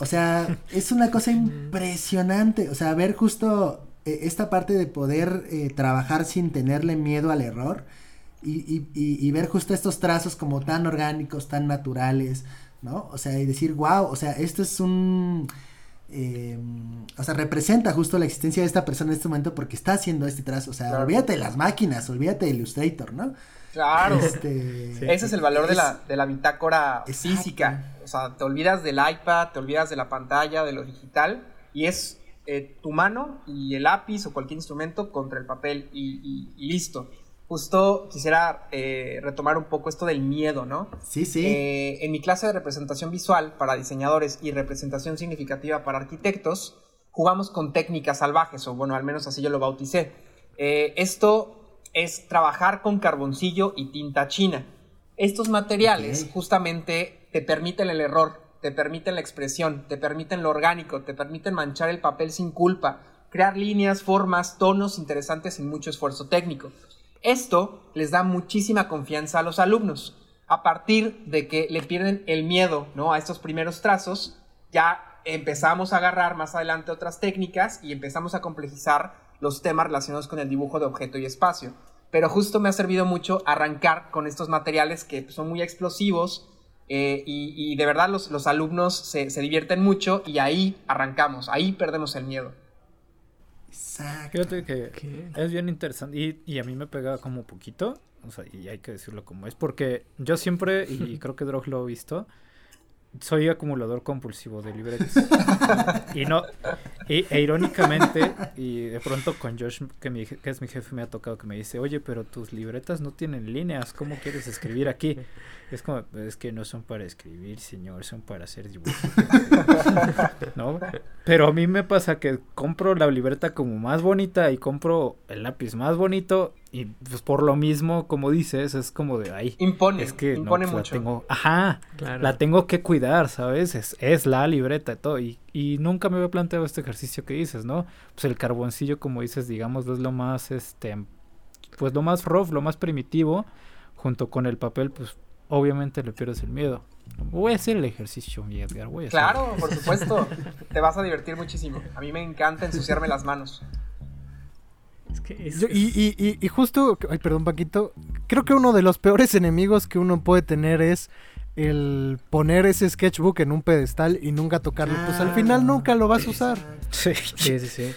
O sea, es una cosa impresionante, o sea, ver justo eh, esta parte de poder eh, trabajar sin tenerle miedo al error y, y, y, y ver justo estos trazos como tan orgánicos, tan naturales, ¿no? O sea, y decir, wow, o sea, esto es un... eh, o sea, representa justo la existencia de esta persona en este momento porque está haciendo este trazo. O sea, Claro. olvídate de las máquinas, olvídate de Illustrator, ¿no? Claro. Este, Ese es el valor de es- la, de la bitácora Exacto. física. O sea, te olvidas del iPad, te olvidas de la pantalla, de lo digital, y es eh, tu mano y el lápiz o cualquier instrumento contra el papel y, y- y listo. Justo quisiera eh, retomar un poco esto del miedo, ¿no? Sí, sí. Eh, en mi clase de representación visual para diseñadores y representación significativa para arquitectos, jugamos con técnicas salvajes, o bueno, al menos así yo lo bauticé. Eh, esto es trabajar con carboncillo y tinta china. Estos materiales justamente te permiten el error, te permiten la expresión, te permiten lo orgánico, te permiten manchar el papel sin culpa, crear líneas, formas, tonos interesantes sin mucho esfuerzo técnico. Esto les da muchísima confianza a los alumnos. A partir de que le pierden el miedo ¿no? a estos primeros trazos, ya empezamos a agarrar más adelante otras técnicas y empezamos a complejizar los temas relacionados con el dibujo de objeto y espacio. Pero justo me ha servido mucho arrancar con estos materiales que son muy explosivos eh, y, y de verdad los, los alumnos se, se divierten mucho y ahí arrancamos, ahí perdemos el miedo. Exacto. Fíjate que ¿Qué? es bien interesante y, y a mí me pega como poquito, o sea, y hay que decirlo como es, porque yo siempre, y creo que Drog lo ha visto, soy acumulador compulsivo de libretas. y no, y, e irónicamente, y de pronto con Josh, que, mi que es mi jefe, me ha tocado que me dice, oye, pero tus libretas no tienen líneas, ¿cómo quieres escribir aquí? Es como, es que no son para escribir, señor, son para hacer dibujos. ¿No? Pero a mí me pasa que compro la libreta como más bonita y compro el lápiz más bonito y pues por lo mismo, como dices, es como de ahí. Impone, Es que no, impone pues, la mucho. tengo, ajá, Claro. la tengo que cuidar, ¿sabes? Es, es la libreta y todo. Y, y nunca me había planteado este ejercicio que dices, ¿no? Pues el carboncillo, como dices, digamos, es lo más, este, pues lo más rough, lo más primitivo, junto con el papel, pues obviamente le pierdes el miedo. Voy a hacer el ejercicio, mi Edgar, voy a hacerlo. Claro, por supuesto. Te vas a divertir muchísimo. A mí me encanta ensuciarme las manos. Es que es- Yo- y, y, y, y justo, ay, perdón, Paquito, creo que uno de los peores enemigos que uno puede tener es el poner ese sketchbook en un pedestal y nunca tocarlo. Pues al final Claro. nunca lo vas a usar. Sí. Sí, sí, sí.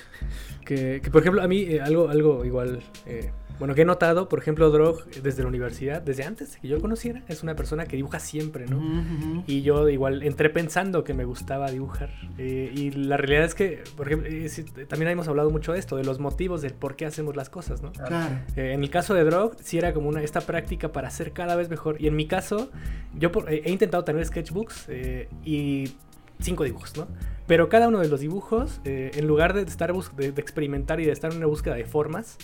Que, que, por ejemplo, a mí eh, algo, algo igual, eh, bueno, que he notado, por ejemplo, Drog eh, desde la universidad, desde antes de que yo lo conociera, es una persona que dibuja siempre, ¿no? Ujú, ujú. Y yo igual entré pensando que me gustaba dibujar. eh, y la realidad es que, por ejemplo, eh, sí, también hemos hablado mucho de esto, de los motivos del por qué hacemos las cosas, ¿no? Claro. Eh, en el caso de Drog, sí era como una, esta práctica para ser cada vez mejor. Y en mi caso, yo por- eh, he intentado tener sketchbooks eh, y cinco dibujos, ¿no? Pero cada uno de los dibujos, eh, en lugar de estar de, de experimentar y de estar en una búsqueda de formas,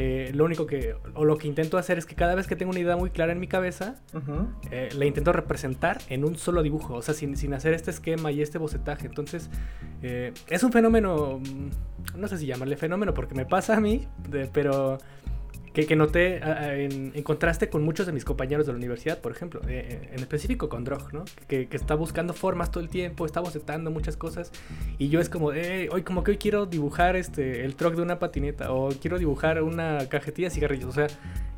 eh, lo único que, o lo que intento hacer es que cada vez que tengo una idea muy clara en mi cabeza, eh, la intento representar en un solo dibujo, o sea, sin, sin hacer este esquema y este bocetaje. Entonces, eh, es un fenómeno, mm, no sé si llamarle fenómeno porque me pasa a mí, de- pero que, que noté en, en contraste con muchos de mis compañeros de la universidad, por ejemplo, eh, eh, en específico con Drog, ¿no? Que, que está buscando formas todo el tiempo, está bocetando muchas cosas, y yo es como, eh, hoy como que hoy quiero dibujar este, el truck de una patineta, o quiero dibujar una cajetilla de cigarrillos, o sea,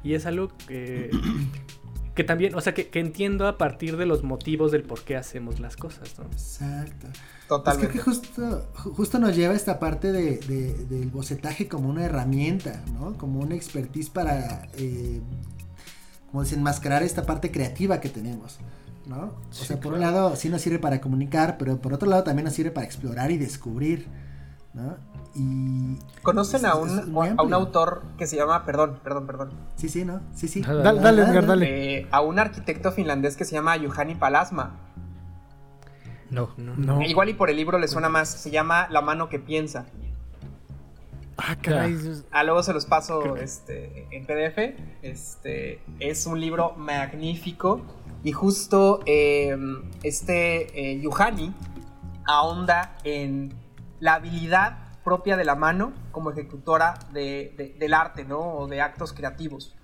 y es algo que que que también, o sea, que, que entiendo a partir de los motivos del por qué hacemos las cosas, ¿no? Exacto. Totalmente. Es que justo, ju- justo nos lleva esta parte de, de- del bocetaje como una herramienta, ¿no? Como una expertise para, eh, como desenmascarar esta parte creativa que tenemos, ¿no? O sea, por un lado sí nos sirve para comunicar, pero por otro lado también nos sirve para explorar y descubrir, ¿no? Y... ¿Conocen a un, a un autor que se llama, perdón, perdón, perdón, Sí, sí, ¿no? Sí, sí. Dale, Dale, dale. Eh, a un arquitecto finlandés que se llama Juhani Palasma? No. No. No. Igual y por el libro le suena más, se llama La mano que piensa. Ah, caray. Ah, luego se los paso este, en PDF. Este es un libro magnífico. Y justo eh, este eh, Yuhani ahonda en la habilidad propia de la mano como ejecutora de- de- del arte, ¿no? O de actos creativos.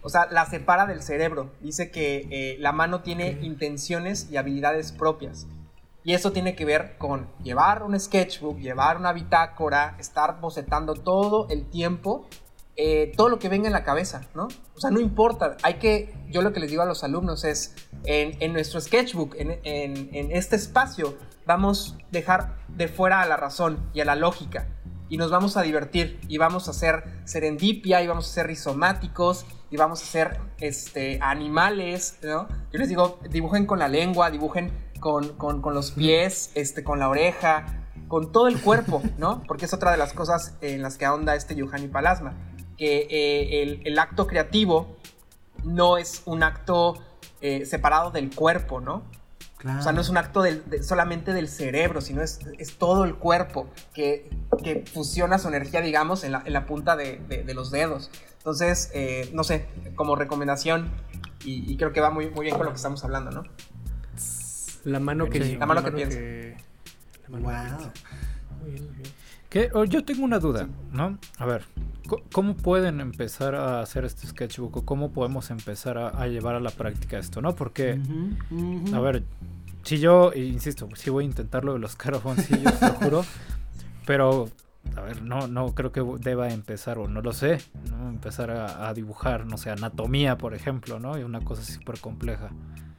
O sea, la separa del cerebro. Dice que eh, la mano tiene intenciones y habilidades propias. Y eso tiene que ver con llevar un sketchbook, llevar una bitácora, estar bocetando todo el tiempo, eh, todo lo que venga en la cabeza, ¿no? O sea, no importa, hay que, yo lo que les digo a los alumnos es, en, nuestro sketchbook, en, este espacio, vamos a dejar de fuera a la razón y a la lógica. Y nos vamos a divertir, y vamos a hacer serendipia, y vamos a ser rizomáticos, y vamos a hacer este, animales, ¿no? Yo les digo, dibujen con la lengua, dibujen con, con- con los pies, este, con la oreja, con todo el cuerpo, ¿no? Porque es otra de las cosas en las que ahonda este Yohani Palasma, que eh, el, el acto creativo no es un acto eh, separado del cuerpo, ¿no? Claro. O sea, no es un acto del- de- solamente del cerebro, sino es, es todo el cuerpo que, que fusiona su energía, digamos, en la, en la punta de, de- de los dedos. Entonces, eh, no sé, como recomendación, y, y creo que va muy, muy bien con lo que estamos hablando, ¿no? La mano que... Sí. La mano que piensa. la mano que Wow. piensa. Muy bien, muy bien. ¿Qué? Oh, yo tengo una duda, ¿no? A ver, ¿cómo pueden empezar a hacer este sketchbook o cómo podemos empezar a, a llevar a la práctica esto, ¿no? Porque, a ver, si yo, insisto, sí voy a intentar lo de los caraboncillos, te juro, pero, a ver, no, no creo que deba empezar, o no lo sé, ¿no? Empezar a, a dibujar, no sé, anatomía, por ejemplo, ¿no? Y una cosa súper compleja.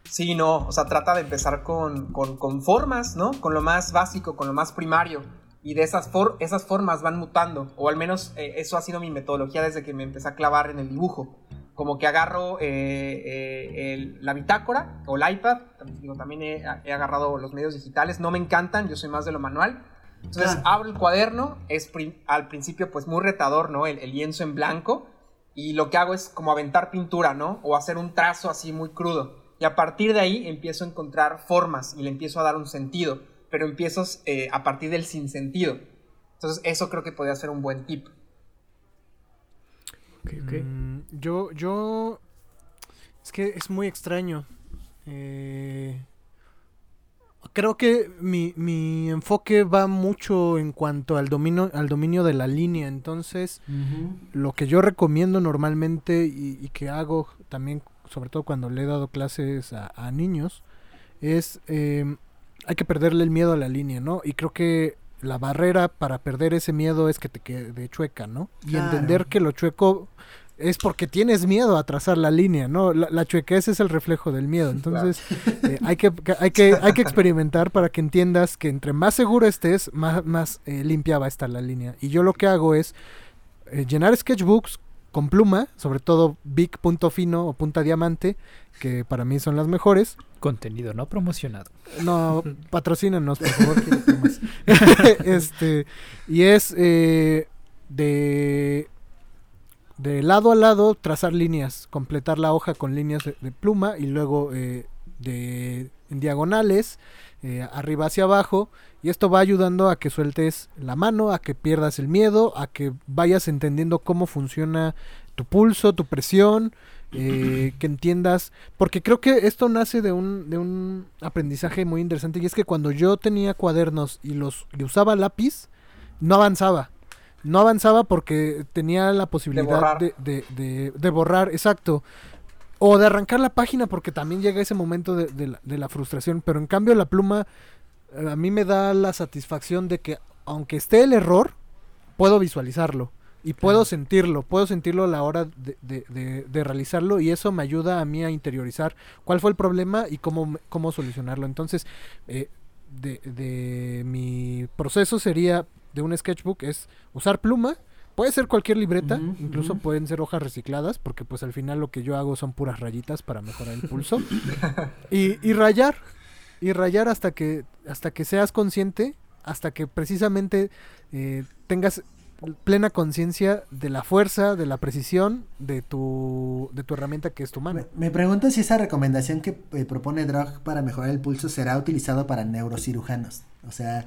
Sí, no, o sea, trata de empezar con, con- con formas, ¿no? Con lo más básico, con lo más primario. Y de esas, for- esas formas van mutando, o al menos eh, eso ha sido mi metodología desde que me empecé a clavar en el dibujo. Como que agarro eh, eh, el- la bitácora o el iPad, también, digo, también he, he agarrado los medios digitales, no me encantan, yo soy más de lo manual. Entonces abro el cuaderno, es pri- al principio pues muy retador, ¿no? El, el lienzo en blanco, y lo que hago es como aventar pintura, ¿no? O hacer un trazo así muy crudo. Y a partir de ahí empiezo a encontrar formas y le empiezo a dar un sentido, pero empiezo eh, a partir del sinsentido. Entonces eso creo que podría ser un buen tip. Ok, ok. Mm, yo, yo. Es que es muy extraño. Eh, creo que mi, mi enfoque va mucho en cuanto al dominio, al dominio de la línea. Entonces, lo que yo recomiendo normalmente y, y que hago también, sobre todo cuando le he dado clases a, a niños, es eh, hay que perderle el miedo a la línea, ¿no? Y creo que la barrera para perder ese miedo es que te quede chueca, ¿no? Y Claro. entender que lo chueco es porque tienes miedo a trazar la línea, ¿no? La, la chuequez es el reflejo del miedo. Entonces, eh, hay, que, que- hay, que, hay que experimentar para que entiendas que entre más seguro estés, más, más eh, limpia va a estar la línea. Y yo lo que hago es eh, llenar sketchbooks con pluma, sobre todo Big Punto Fino o Punta Diamante, que para mí son las mejores. Contenido no promocionado. No, patrocínanos, por favor. este, y es eh, de, de lado a lado trazar líneas, completar la hoja con líneas de, de pluma y luego eh, de en diagonales, eh, arriba hacia abajo. Y esto va ayudando a que sueltes la mano, a que pierdas el miedo, a que vayas entendiendo cómo funciona tu pulso, tu presión, eh, que entiendas, porque creo que esto nace de un, de un aprendizaje muy interesante y es que cuando yo tenía cuadernos y los y usaba lápiz, no avanzaba. No avanzaba porque tenía la posibilidad borrar. de, de- de- de borrar, exacto. O de arrancar la página porque también llega ese momento de, de la, de la frustración. Pero en cambio la pluma a mí me da la satisfacción de que aunque esté el error, puedo visualizarlo. y puedo sentirlo, puedo sentirlo a la hora de, de- de- de realizarlo y eso me ayuda a mí a interiorizar cuál fue el problema y cómo, cómo solucionarlo. Entonces, eh, de, de mi proceso sería de un sketchbook es usar pluma, puede ser cualquier libreta, incluso pueden ser hojas recicladas, porque pues al final lo que yo hago son puras rayitas para mejorar el pulso. y, y rayar, y rayar hasta que, hasta que seas consciente, hasta que precisamente eh, tengas plena conciencia de la fuerza, de la precisión de tu, de tu herramienta que es tu mano. Me, pregunto si esa recomendación que eh, propone Drog para mejorar el pulso será utilizado para neurocirujanos. O sea,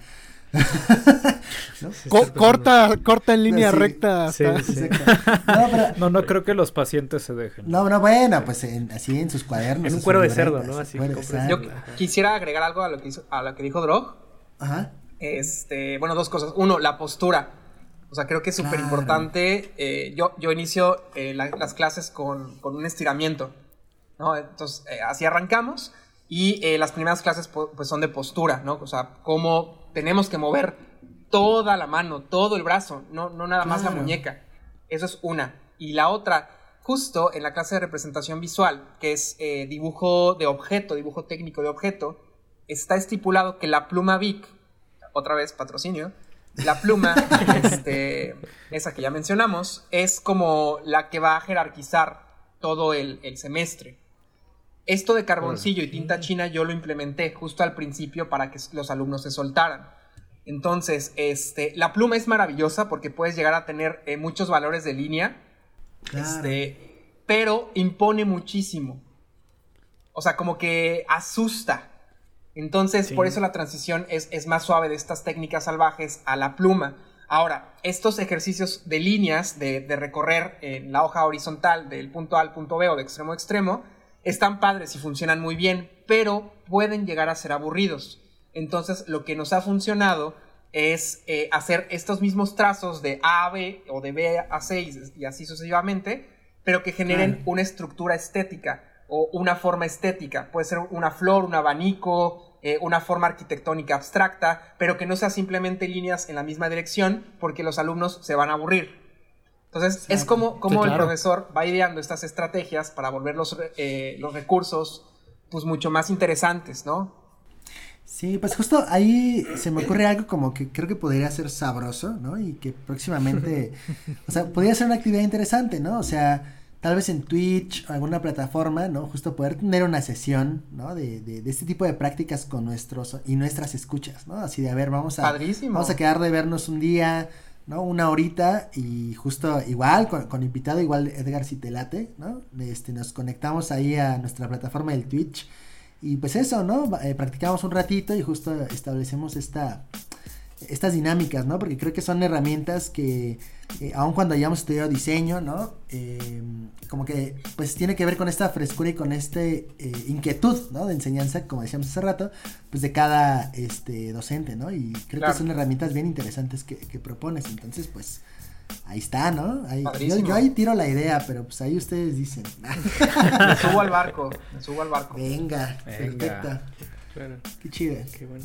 corta, corta en línea Sí. recta Sí, sí. No, pero- No, no creo que los pacientes se dejen. no, no, bueno, pues en- así en sus cuadernos. En un cuero de cerdo, ¿no? Así Yo quisiera agregar algo a lo que, hizo, a lo que dijo Drog. Ajá. Este, bueno, dos cosas. Uno, la postura. O sea, creo que es súper importante. eh, yo, yo inicio eh, la- las clases con, con un estiramiento. ¿no? Entonces, eh, así arrancamos. Y eh, las primeras clases po- pues, son de postura, ¿no? O sea, cómo tenemos que mover toda la mano, todo el brazo, no, no nada más la muñeca. Eso es una. Y la otra, justo en la clase de representación visual, que es eh, dibujo de objeto, dibujo técnico de objeto, está estipulado que la pluma Vic, otra vez patrocinio, la pluma, este, esa que ya mencionamos, es como la que va a jerarquizar todo el, el semestre. Esto de carboncillo y tinta china yo lo implementé justo al principio para que los alumnos se soltaran. Entonces, este, la pluma es maravillosa porque puedes llegar a tener eh, muchos valores de línea, Claro. este, pero impone muchísimo. O sea, como que asusta. Entonces, Sí. por eso la transición es, es más suave de estas técnicas salvajes a la pluma. Ahora, estos ejercicios de líneas, de, de recorrer en la hoja horizontal del punto A al punto B o de extremo a extremo, están padres y funcionan muy bien, pero pueden llegar a ser aburridos. Entonces, lo que nos ha funcionado es eh, hacer estos mismos trazos de A a B o de B a C y, y así sucesivamente, pero que generen una estructura estética o una forma estética. Puede ser una flor, un abanico, eh, una forma arquitectónica abstracta, pero que no sea simplemente líneas en la misma dirección porque los alumnos se van a aburrir. Entonces, es como, como Sí, el profesor va ideando estas estrategias para volver los, eh, los recursos pues mucho más interesantes, ¿no? Sí, pues justo ahí se me ocurre algo como que creo que podría ser sabroso, ¿no? Y que próximamente, o sea, podría ser una actividad interesante, ¿no? O sea, tal vez en Twitch o alguna plataforma, ¿no? Justo poder tener una sesión, ¿no? De, de, de este tipo de prácticas con nuestros y nuestras escuchas, ¿no? Así de, a ver, vamos a, Padrísimo. vamos a quedar de vernos un día, ¿no? Una horita y justo igual, con, con invitado, igual Edgar si te late, ¿no? Este, nos conectamos ahí a nuestra plataforma del Twitch y pues eso, ¿no? Eh, practicamos un ratito y justo establecemos esta, estas dinámicas, ¿no? Porque creo que son herramientas que, eh, aun cuando hayamos estudiado diseño, ¿no? Eh, como que, pues tiene que ver con esta frescura y con este eh, inquietud, ¿no? De enseñanza, como decíamos hace rato, pues de cada este, docente, ¿no? Y creo Claro. que son herramientas bien interesantes que, que propones, entonces, pues... Ahí está, ¿no? Ahí- yo, yo ahí tiro la idea, pero pues ahí ustedes dicen. Me subo al barco, me subo al barco. Venga, Venga. perfecto. Bueno, Qué chido. qué bueno.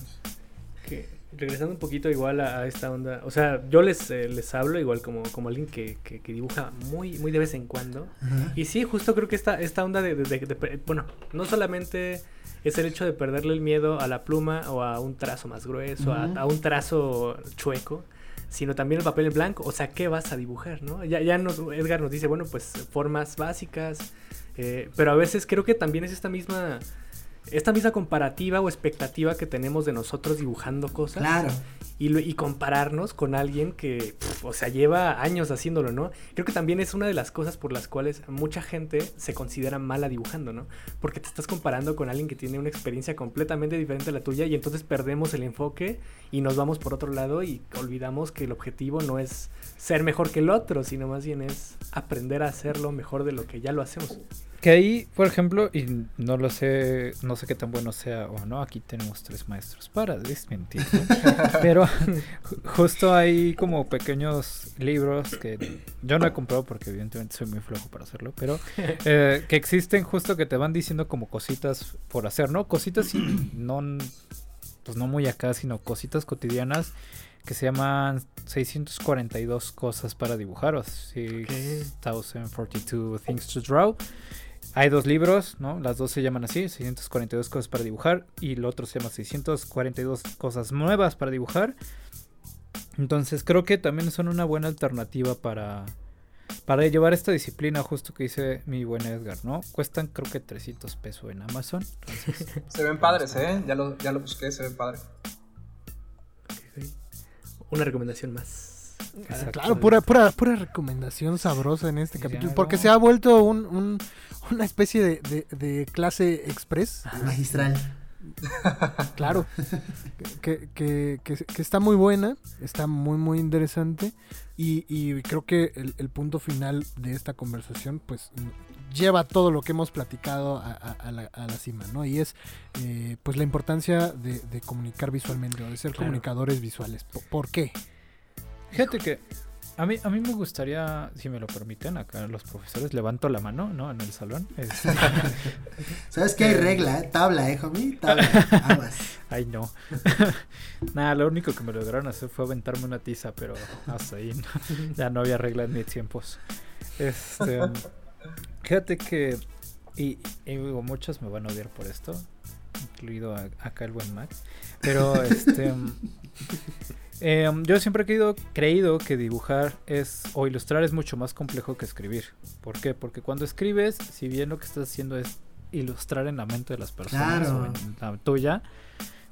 Que, regresando un poquito igual a, a esta onda, o sea, yo les, eh, les hablo igual como, como alguien que, que, que dibuja muy, muy de vez en cuando. Y sí, justo creo que esta, esta onda de, de- de- de per- Bueno, no solamente es el hecho de perderle el miedo a la pluma o a un trazo más grueso, a- a, un trazo chueco, sino también el papel en blanco. O sea, ¿qué vas a dibujar, no? Ya, ya nos, Edgar nos dice, bueno, pues formas básicas, eh, pero a veces creo que también es esta misma... Esta misma comparativa o expectativa que tenemos de nosotros dibujando cosas Claro. y, y compararnos con alguien que, o sea, lleva años haciéndolo, ¿no? Creo que también es una de las cosas por las cuales mucha gente se considera mala dibujando, ¿no? Porque te estás comparando con alguien que tiene una experiencia completamente diferente a la tuya y entonces perdemos el enfoque y nos vamos por otro lado y olvidamos que el objetivo no es ser mejor que el otro, sino más bien es aprender a hacerlo mejor de lo que ya lo hacemos. Que ahí, por ejemplo, y no lo sé, no sé qué tan bueno sea o no, aquí tenemos tres maestros para desmentir, pero ju- justo hay como pequeños libros que yo no he comprado porque evidentemente soy muy flojo para hacerlo, pero eh, que existen justo que te van diciendo como cositas por hacer, ¿no? Cositas y no, pues no muy acá, sino cositas cotidianas que se llaman 642 cosas para dibujar o 6042 things to draw. Hay dos libros, ¿no? Las dos se llaman así, 642 cosas para dibujar y el otro se llama 642 cosas nuevas para dibujar. Entonces creo que también son una buena alternativa para, para llevar esta disciplina justo que dice mi buen Edgar, ¿no? Cuestan creo que 300 pesos en Amazon. Entonces, Se ven padres, ¿eh? Ya lo, ya lo busqué, se ven padres. Una recomendación más. Exacto. Claro, pura, pura, pura recomendación sabrosa en este Ya, capítulo. Porque no. se ha vuelto un, un- una especie de, de- de clase express. Magistral. Claro. que, que- que- que está muy buena. Está muy, muy interesante. Y, y creo que el, el punto final de esta conversación, pues lleva todo lo que hemos platicado a, a- a la, a la cima, ¿no? Y es eh, pues la importancia de, de comunicar visualmente o de ser Claro. comunicadores visuales. ¿Por, por qué? Fíjate que a mí, a mí me gustaría, si me lo permiten, acá los profesores, levanto la mano, ¿no? En el salón. Este, ¿Sabes qué hay regla? eh? Tabla, ¿eh, homie? Tabla. Aguas. Ay, no. Nada, lo único que me lograron hacer fue aventarme una tiza, pero hasta ahí ¿no? ya no había regla en mis tiempos. Este, fíjate que, y, y digo, muchos me van a odiar por esto, incluido a- acá el buen Max, pero este... em, yo siempre he creído, creído que dibujar es o ilustrar es mucho más complejo que escribir. ¿Por qué? Porque cuando escribes, si bien lo que estás haciendo es ilustrar en la mente de las personas Claro. o en la tuya,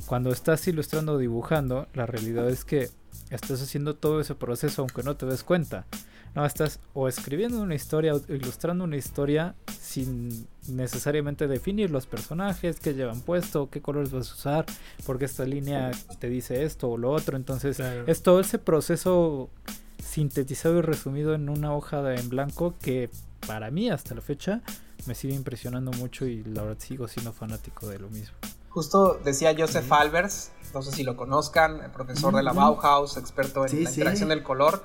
cuando estás ilustrando o dibujando, la realidad es que estás haciendo todo ese proceso aunque no te des cuenta. No, estás o escribiendo una historia o ilustrando una historia sin necesariamente definir los personajes, qué llevan puesto, qué colores vas a usar, porque esta línea te dice esto o lo otro. Entonces, Claro. es todo ese proceso sintetizado y resumido en una hoja de, en blanco que para mí hasta la fecha me sigue impresionando mucho y la verdad sigo siendo fanático de lo mismo. Justo decía Joseph Albers, no sé si lo conozcan, profesor de la Bauhaus, experto en Sí, la sí. interacción del color.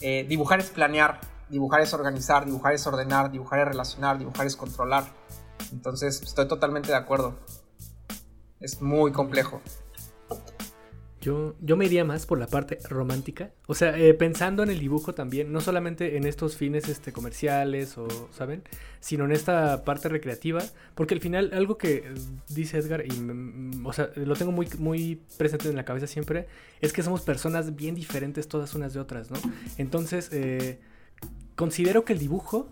Eh, dibujar es planear, dibujar es organizar, dibujar es ordenar, dibujar es relacionar, dibujar es controlar. Entonces, estoy totalmente de acuerdo. Es muy complejo. Yo, yo me iría más por la parte romántica. O sea, eh, pensando en el dibujo también, no solamente en estos fines este, comerciales o, ¿saben? Sino en esta parte recreativa. Porque al final, algo que eh, dice Edgar, y o sea, lo tengo muy, muy presente en la cabeza siempre, es que somos personas bien diferentes todas unas de otras, ¿no? Entonces, eh, considero que el dibujo,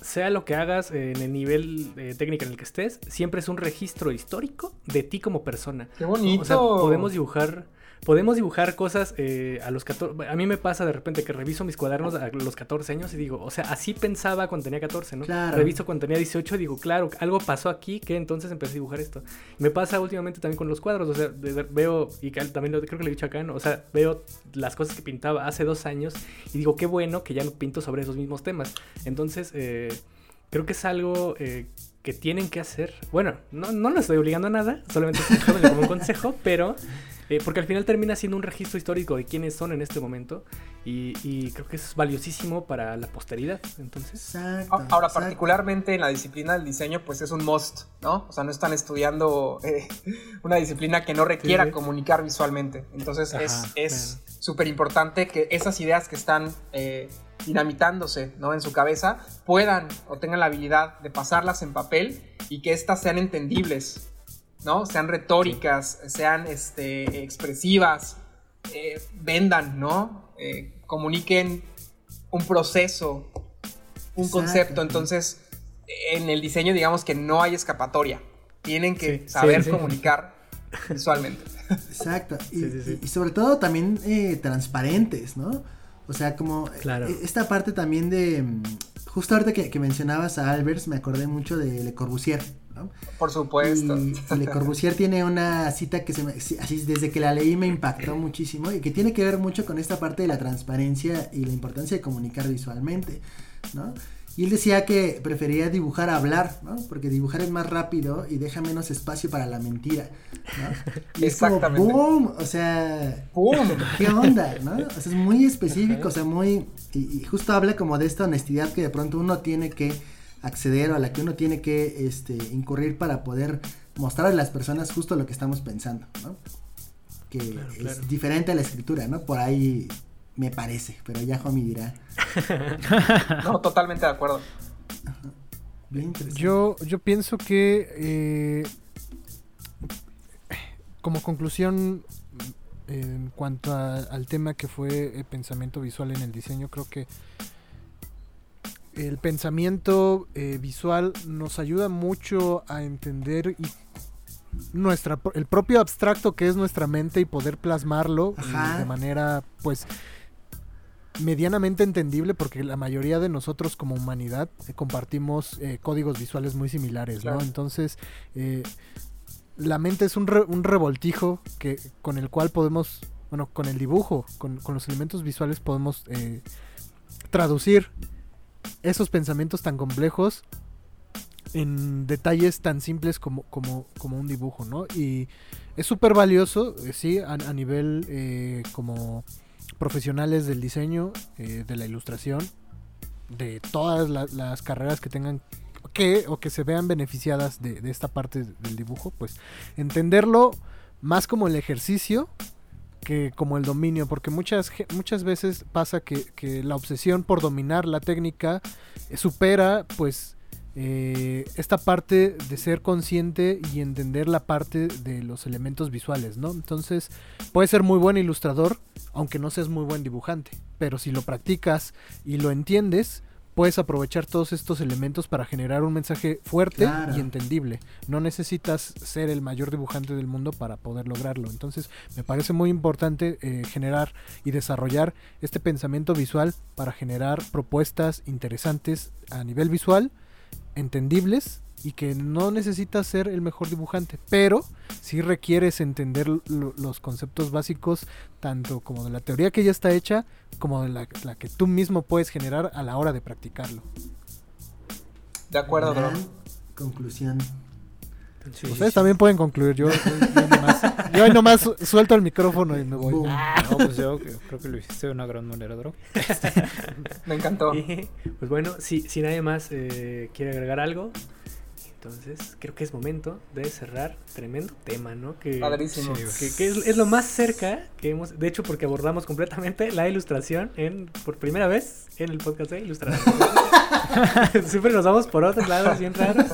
sea lo que hagas eh, en el nivel eh, técnico en el que estés, siempre es un registro histórico de ti como persona. ¡Qué bonito! O sea, podemos dibujar. Podemos dibujar cosas eh, a los 14. A mí me pasa de repente que reviso mis cuadernos a los 14 años y digo, o sea, así pensaba cuando tenía 14, ¿no? Claro. Reviso cuando tenía 18 y digo, claro, algo pasó aquí que entonces empecé a dibujar esto. Me pasa últimamente también con los cuadros, o sea, de- de- veo, y también lo, creo que lo he dicho acá, ¿no? o sea, veo las cosas que pintaba hace dos años y digo, qué bueno que ya no pinto sobre esos mismos temas. Entonces, eh, creo que es algo eh, que tienen que hacer. Bueno, no, no lo estoy obligando a nada, solamente estoy como un consejo, pero eh, porque al final termina siendo un registro histórico de quiénes son en este momento y, y creo que eso es valiosísimo para la posteridad. Entonces, Exacto. A- Ahora, exacto. particularmente en la disciplina del diseño, pues es un must, ¿no? O sea, no están estudiando eh, una disciplina que no requiera Sí. comunicar visualmente. Entonces Ajá, es- súper importante que esas ideas que están eh, dinamitándose, ¿no? En su cabeza, puedan o tengan la habilidad de pasarlas en papel y que éstas sean entendibles, ¿no? Sean retóricas, sean este, expresivas, eh, vendan, ¿no? Eh, comuniquen un proceso, un Exacto. concepto. Entonces, en el diseño, digamos que no hay escapatoria. Tienen que Sí, saber sí, sí. comunicar visualmente. Exacto. Y, Sí, sí, sí. y- y sobre todo también eh, transparentes, ¿no? O sea, como Claro. esta parte también de... mm, Justo ahorita que, que mencionabas a Albers, me acordé mucho de Le Corbusier, ¿no? Por supuesto. Y, y Le Corbusier tiene una cita que se me, sí, así desde que la leí me impactó muchísimo y que tiene que ver mucho con esta parte de la transparencia y la importancia de comunicar visualmente, ¿no? Y él decía que prefería dibujar a hablar, ¿no? Porque dibujar es más rápido y deja menos espacio para la mentira, ¿no? Y es como Exactamente. boom, o sea, ¡Pum! ¿qué onda, no? O sea, es muy específico, o sea, muy y, y justo habla como de esta honestidad que de pronto uno tiene que acceder o a la que uno tiene que este, incurrir para poder mostrar a las personas justo lo que estamos pensando, ¿no? que Claro, es claro. diferente a la escritura, ¿no? Por ahí me parece, pero ya Jomi dirá. No, totalmente de acuerdo. Bien interesante. Yo, yo pienso que eh, como conclusión en cuanto a- al tema que fue el pensamiento visual en el diseño, creo que el pensamiento eh, visual nos ayuda mucho a entender y nuestra el propio abstracto que es nuestra mente y poder plasmarlo eh, Ajá. de manera pues medianamente entendible porque la mayoría de nosotros como humanidad eh, compartimos eh, códigos visuales muy similares, Claro. ¿no? Entonces, la mente es un, re- un revoltijo que, con el cual podemos, bueno, con el dibujo, con, con los elementos visuales podemos traducir esos pensamientos tan complejos en detalles tan simples como, como, como un dibujo, ¿no? Y es súper valioso, eh, sí, a, nivel eh, como profesionales del diseño, eh, de la ilustración, de todas la- las carreras que tengan que o que se vean beneficiadas de esta parte del dibujo, pues entenderlo más como el ejercicio que como el dominio, porque muchas, muchas veces pasa que, que la obsesión por dominar la técnica eh, supera pues eh, esta parte de ser consciente y entender la parte de los elementos visuales, ¿no? Entonces puedes ser muy buen ilustrador, aunque no seas muy buen dibujante, pero si lo practicas y lo entiendes, puedes aprovechar todos estos elementos para generar un mensaje fuerte Claro. y entendible. No necesitas ser el mayor dibujante del mundo para poder lograrlo. Entonces, me parece muy importante eh, generar y desarrollar este pensamiento visual para generar propuestas interesantes a nivel visual, entendibles y que no necesitas ser el mejor dibujante, pero sí requieres entender lo- los conceptos básicos tanto como de la teoría que ya está hecha como de la, la que tú mismo puedes generar a la hora de practicarlo. De acuerdo, bro. Gran conclusión. Sí, Ustedes sí. también pueden concluir. Yo, yo, yo nomás, yo nomás su- suelto el micrófono y me voy. No, pues yo creo que lo hiciste de una gran manera, Dro. Me encantó. Y, pues bueno, si, si nadie más eh, quiere agregar algo, entonces creo que es momento de cerrar tremendo tema, ¿no? Que, Padrísimo. que, que es, es lo más cerca que hemos, de hecho porque abordamos completamente la ilustración en por primera vez en el podcast de ilustración. Siempre nos vamos por otros lados bien raros.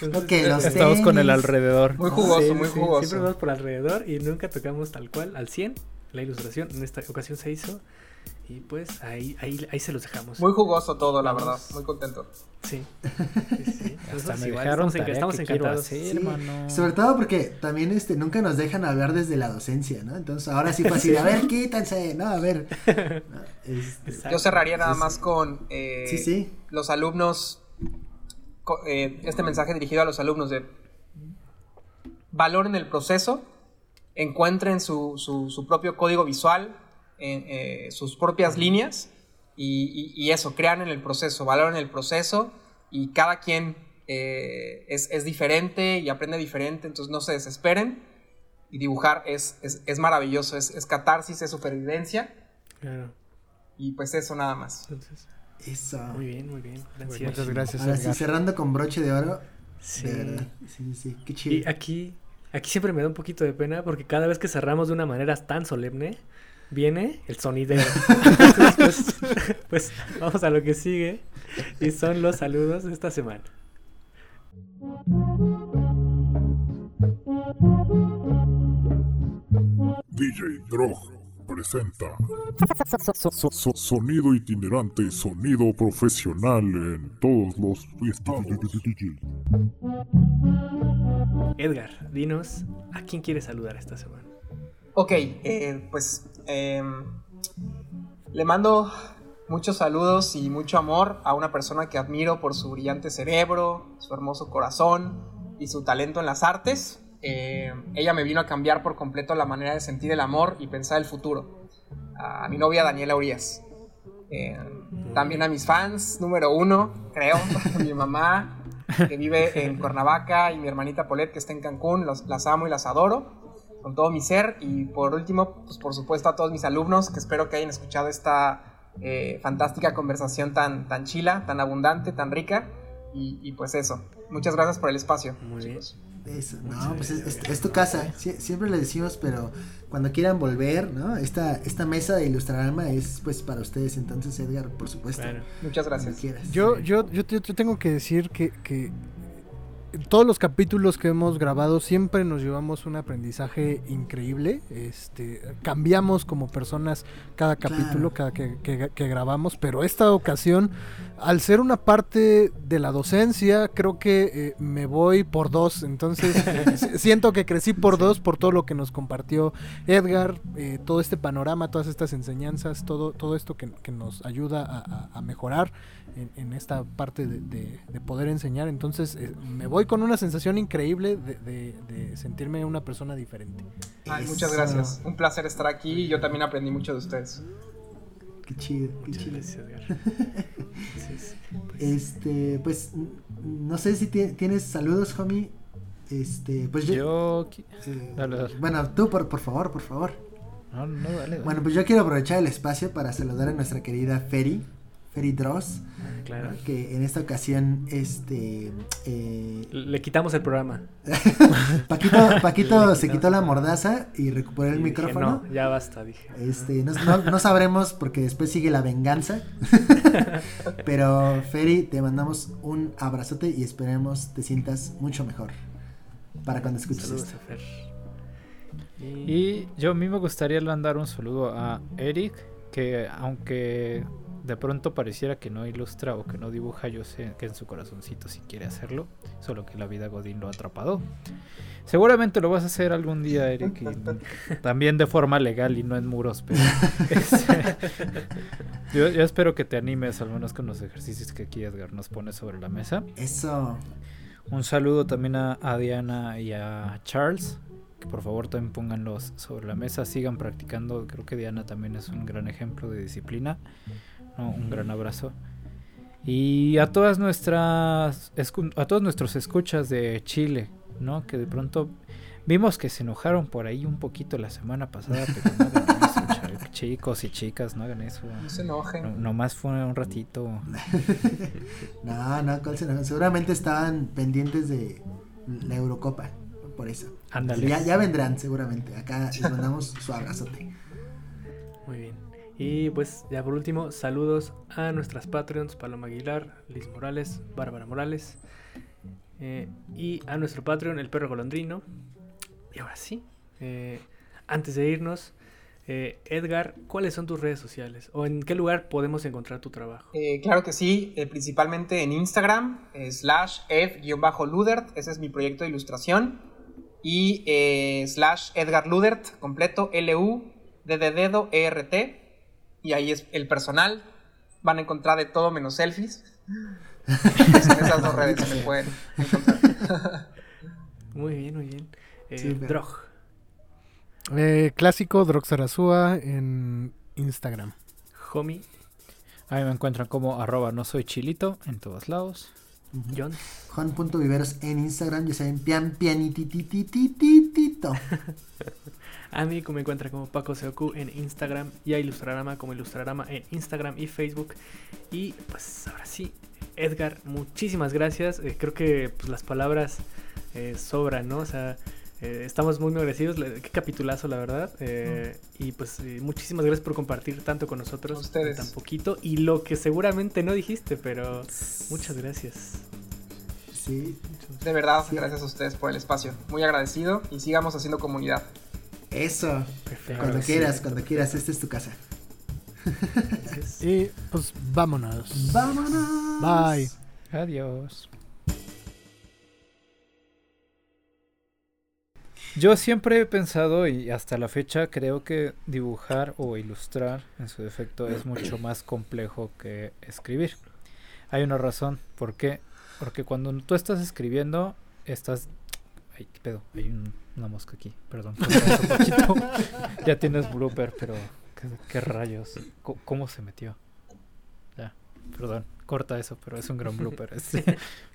Entonces, Ok, los Estamos con el alrededor. Muy jugoso, sí, muy sí, jugoso. Siempre vamos por alrededor y nunca tocamos tal cual al 100 la ilustración. En esta ocasión se hizo y pues ahí, ahí, ahí se los dejamos. Muy jugoso todo, la verdad. Muy contento. Sí. sí, sí. Hasta me igual dejaron estamos, estamos que encantados. hacer, Sí, hermano. Sobre todo porque también este nunca nos dejan hablar desde la docencia, ¿no? Entonces ahora sí fue así, de, a ver, quítense, no, a ver. No, este. Yo cerraría nada Sí, más sí. con eh, Sí, sí. los alumnos, eh, este mensaje dirigido a los alumnos de valoren el proceso, encuentren su, su- su propio código visual, eh, eh, sus propias líneas y, y- y eso, crean en el proceso, valoren el proceso y cada quien eh, es, es diferente y aprende diferente, entonces no se desesperen y dibujar es, es, es maravilloso, es, es catarsis, es supervivencia Claro. y pues eso nada más. Entonces, Eso. muy bien, muy bien. Cierre. Muchas gracias, Ahora sí, cerrando con broche de oro. Sí. De verdad. Sí, sí, qué Y chido. aquí, aquí siempre me da un poquito de pena porque cada vez que cerramos de una manera tan solemne, viene el sonidero. Entonces, pues, pues, vamos a lo que sigue y son los saludos de esta semana. DJ Drog presenta So- Sonido itinerante, sonido profesional en todos los estados. Edgar, dinos, ¿a quién quieres saludar esta semana? Ok, eh, pues em, le mando muchos saludos y mucho amor a una persona que admiro por su brillante cerebro, su hermoso corazón y su talento en las artes. Eh, ella me vino a cambiar por completo la manera de sentir el amor y pensar el futuro. A mi novia Daniela Urias. Eh, también a mis fans, número uno, creo, mi mamá, que vive en Cuernavaca, y mi hermanita Polet, que está en Cancún, los- las amo y las adoro con todo mi ser. Y por último, pues por supuesto a todos mis alumnos que espero que hayan escuchado esta eh, fantástica conversación tan, tan chila, tan abundante, tan rica. Y, y pues eso. Muchas gracias por el espacio. Muy bien. chicos. Eso, no, pues es, gracias, es- es tu casa, Sie- siempre le decimos, pero cuando quieran volver, ¿no? Esta, esta mesa de Ilustrarama es pues para ustedes, entonces Edgar, por supuesto, Claro. Muchas gracias. quieras. Yo, yo, yo, yo tengo que decir que, que todos los capítulos que hemos grabado siempre nos llevamos un aprendizaje increíble. Este, cambiamos como personas cada Claro. capítulo, cada que, que- que grabamos, pero esta ocasión, al ser una parte de la docencia, creo que eh, me voy por dos. Entonces, eh, si- siento que crecí por dos por todo lo que nos compartió Edgar, eh, todo este panorama, todas estas enseñanzas, todo, todo esto que, que nos ayuda a, a- a mejorar en, en esta parte de, de- de poder enseñar. Entonces eh, me voy con una sensación increíble de, de- de sentirme una persona diferente. Ay, muchas gracias. Un placer estar aquí y yo también aprendí mucho de ustedes. Qué chido, qué Muchas chido. gracias, Edgar. Entonces, pues, Este, pues, no sé si ti- tienes saludos, homie. Este, pues yo... Yo. eh, Dale, dale. Bueno, tú, por, por favor, por favor. No, no, dale. dale. Bueno, pues yo quiero aprovechar el espacio para saludar a nuestra querida Ferry, Ferry Dross, claro. que en esta ocasión, este, eh, Le quitamos el programa. Paquito, se quitó la mordaza y recuperó el dije, micrófono. no, ya basta, dije. Este, no, no- no sabremos porque después sigue la venganza. Pero Ferry, te mandamos un abrazote y esperemos te sientas mucho mejor para cuando escuches Saludos esto. Fer. Y, Y yo a mí me gustaría mandar un saludo a Eric, que aunque de pronto pareciera que no ilustra o que no dibuja, yo sé que en su corazoncito sí quiere hacerlo, solo que la vida Godín lo ha atrapado. Seguramente lo vas a hacer algún día, Eric, y también de forma legal y no en muros, pero yo, yo espero que te animes al menos con los ejercicios que aquí Edgar nos pone sobre la mesa. Eso. Un saludo también a, a Diana y a Charles. Que por favor también pónganlos sobre la mesa, sigan practicando. Creo que Diana también es un gran ejemplo de disciplina. Un gran abrazo. Y a todas nuestras a todos nuestros escuchas de Chile, ¿no? Que de pronto vimos que se enojaron por ahí un poquito la semana pasada, pero no hagan eso, cha- chicos y chicas, no hagan eso. No se enojen. No, nomás fue un ratito. No, no, ¿cuál será? seguramente estaban pendientes de la Eurocopa, por eso. Ándale. Ya, ya vendrán seguramente. Acá les mandamos su abrazote. Muy bien. Y pues ya por último, saludos a nuestras Patreons, Paloma Aguilar, Liz Morales, Bárbara Morales. eh, y a nuestro Patreon, el perro golondrino. Y ahora sí, eh, antes de irnos, eh, Edgar, ¿cuáles son tus redes sociales? ¿O en qué lugar podemos encontrar tu trabajo? Claro que sí, principalmente en Instagram, slash f-ludert, ese es mi proyecto de ilustración, y slash Edgar Ludert, completo, L-U-D de dedo E-R-T, y ahí es el personal, van a encontrar de todo menos selfies. En esas dos redes se me pueden encontrar. Muy bien, muy bien. Eh, Sí, Drog. Eh, clásico Droxarazúa en Instagram. Homie, A mí me encuentran como arroba no soy chilito en todos lados. John. Juan.viveros en Instagram, ya saben, pian pianitititititito. A mí como me encuentra como Paco Seoku en Instagram y a Ilustrarama como Ilustrarama en Instagram y Facebook. Y pues ahora sí, Edgar, muchísimas gracias. Eh, creo que pues, las palabras eh, sobran, ¿no? O sea, eh, estamos muy, agradecidos. Qué capitulazo, la verdad. Eh, Y pues eh, muchísimas gracias por compartir tanto con nosotros. Ustedes. Tan poquito. Y lo que seguramente no dijiste, pero muchas gracias. Sí, De verdad, Sí. gracias a ustedes por el espacio. Muy agradecido y sigamos haciendo comunidad. Eso. Perfecto. Cuando Sí, quieras, cuando quieras, esta es tu casa. Y pues vámonos. ¡Vámonos! Bye. Adiós. Yo siempre he pensado y hasta la fecha creo que dibujar o ilustrar en su defecto es mucho más complejo que escribir. Hay una razón. ¿Por qué? Porque cuando tú estás escribiendo, estás... Ay, qué pedo. Hay un- una mosca aquí. Perdón. ya tienes blooper, pero... ¿Qué, rayos? ¿Cómo se metió? Ya, perdón. Corta eso, pero es un gran blooper. este.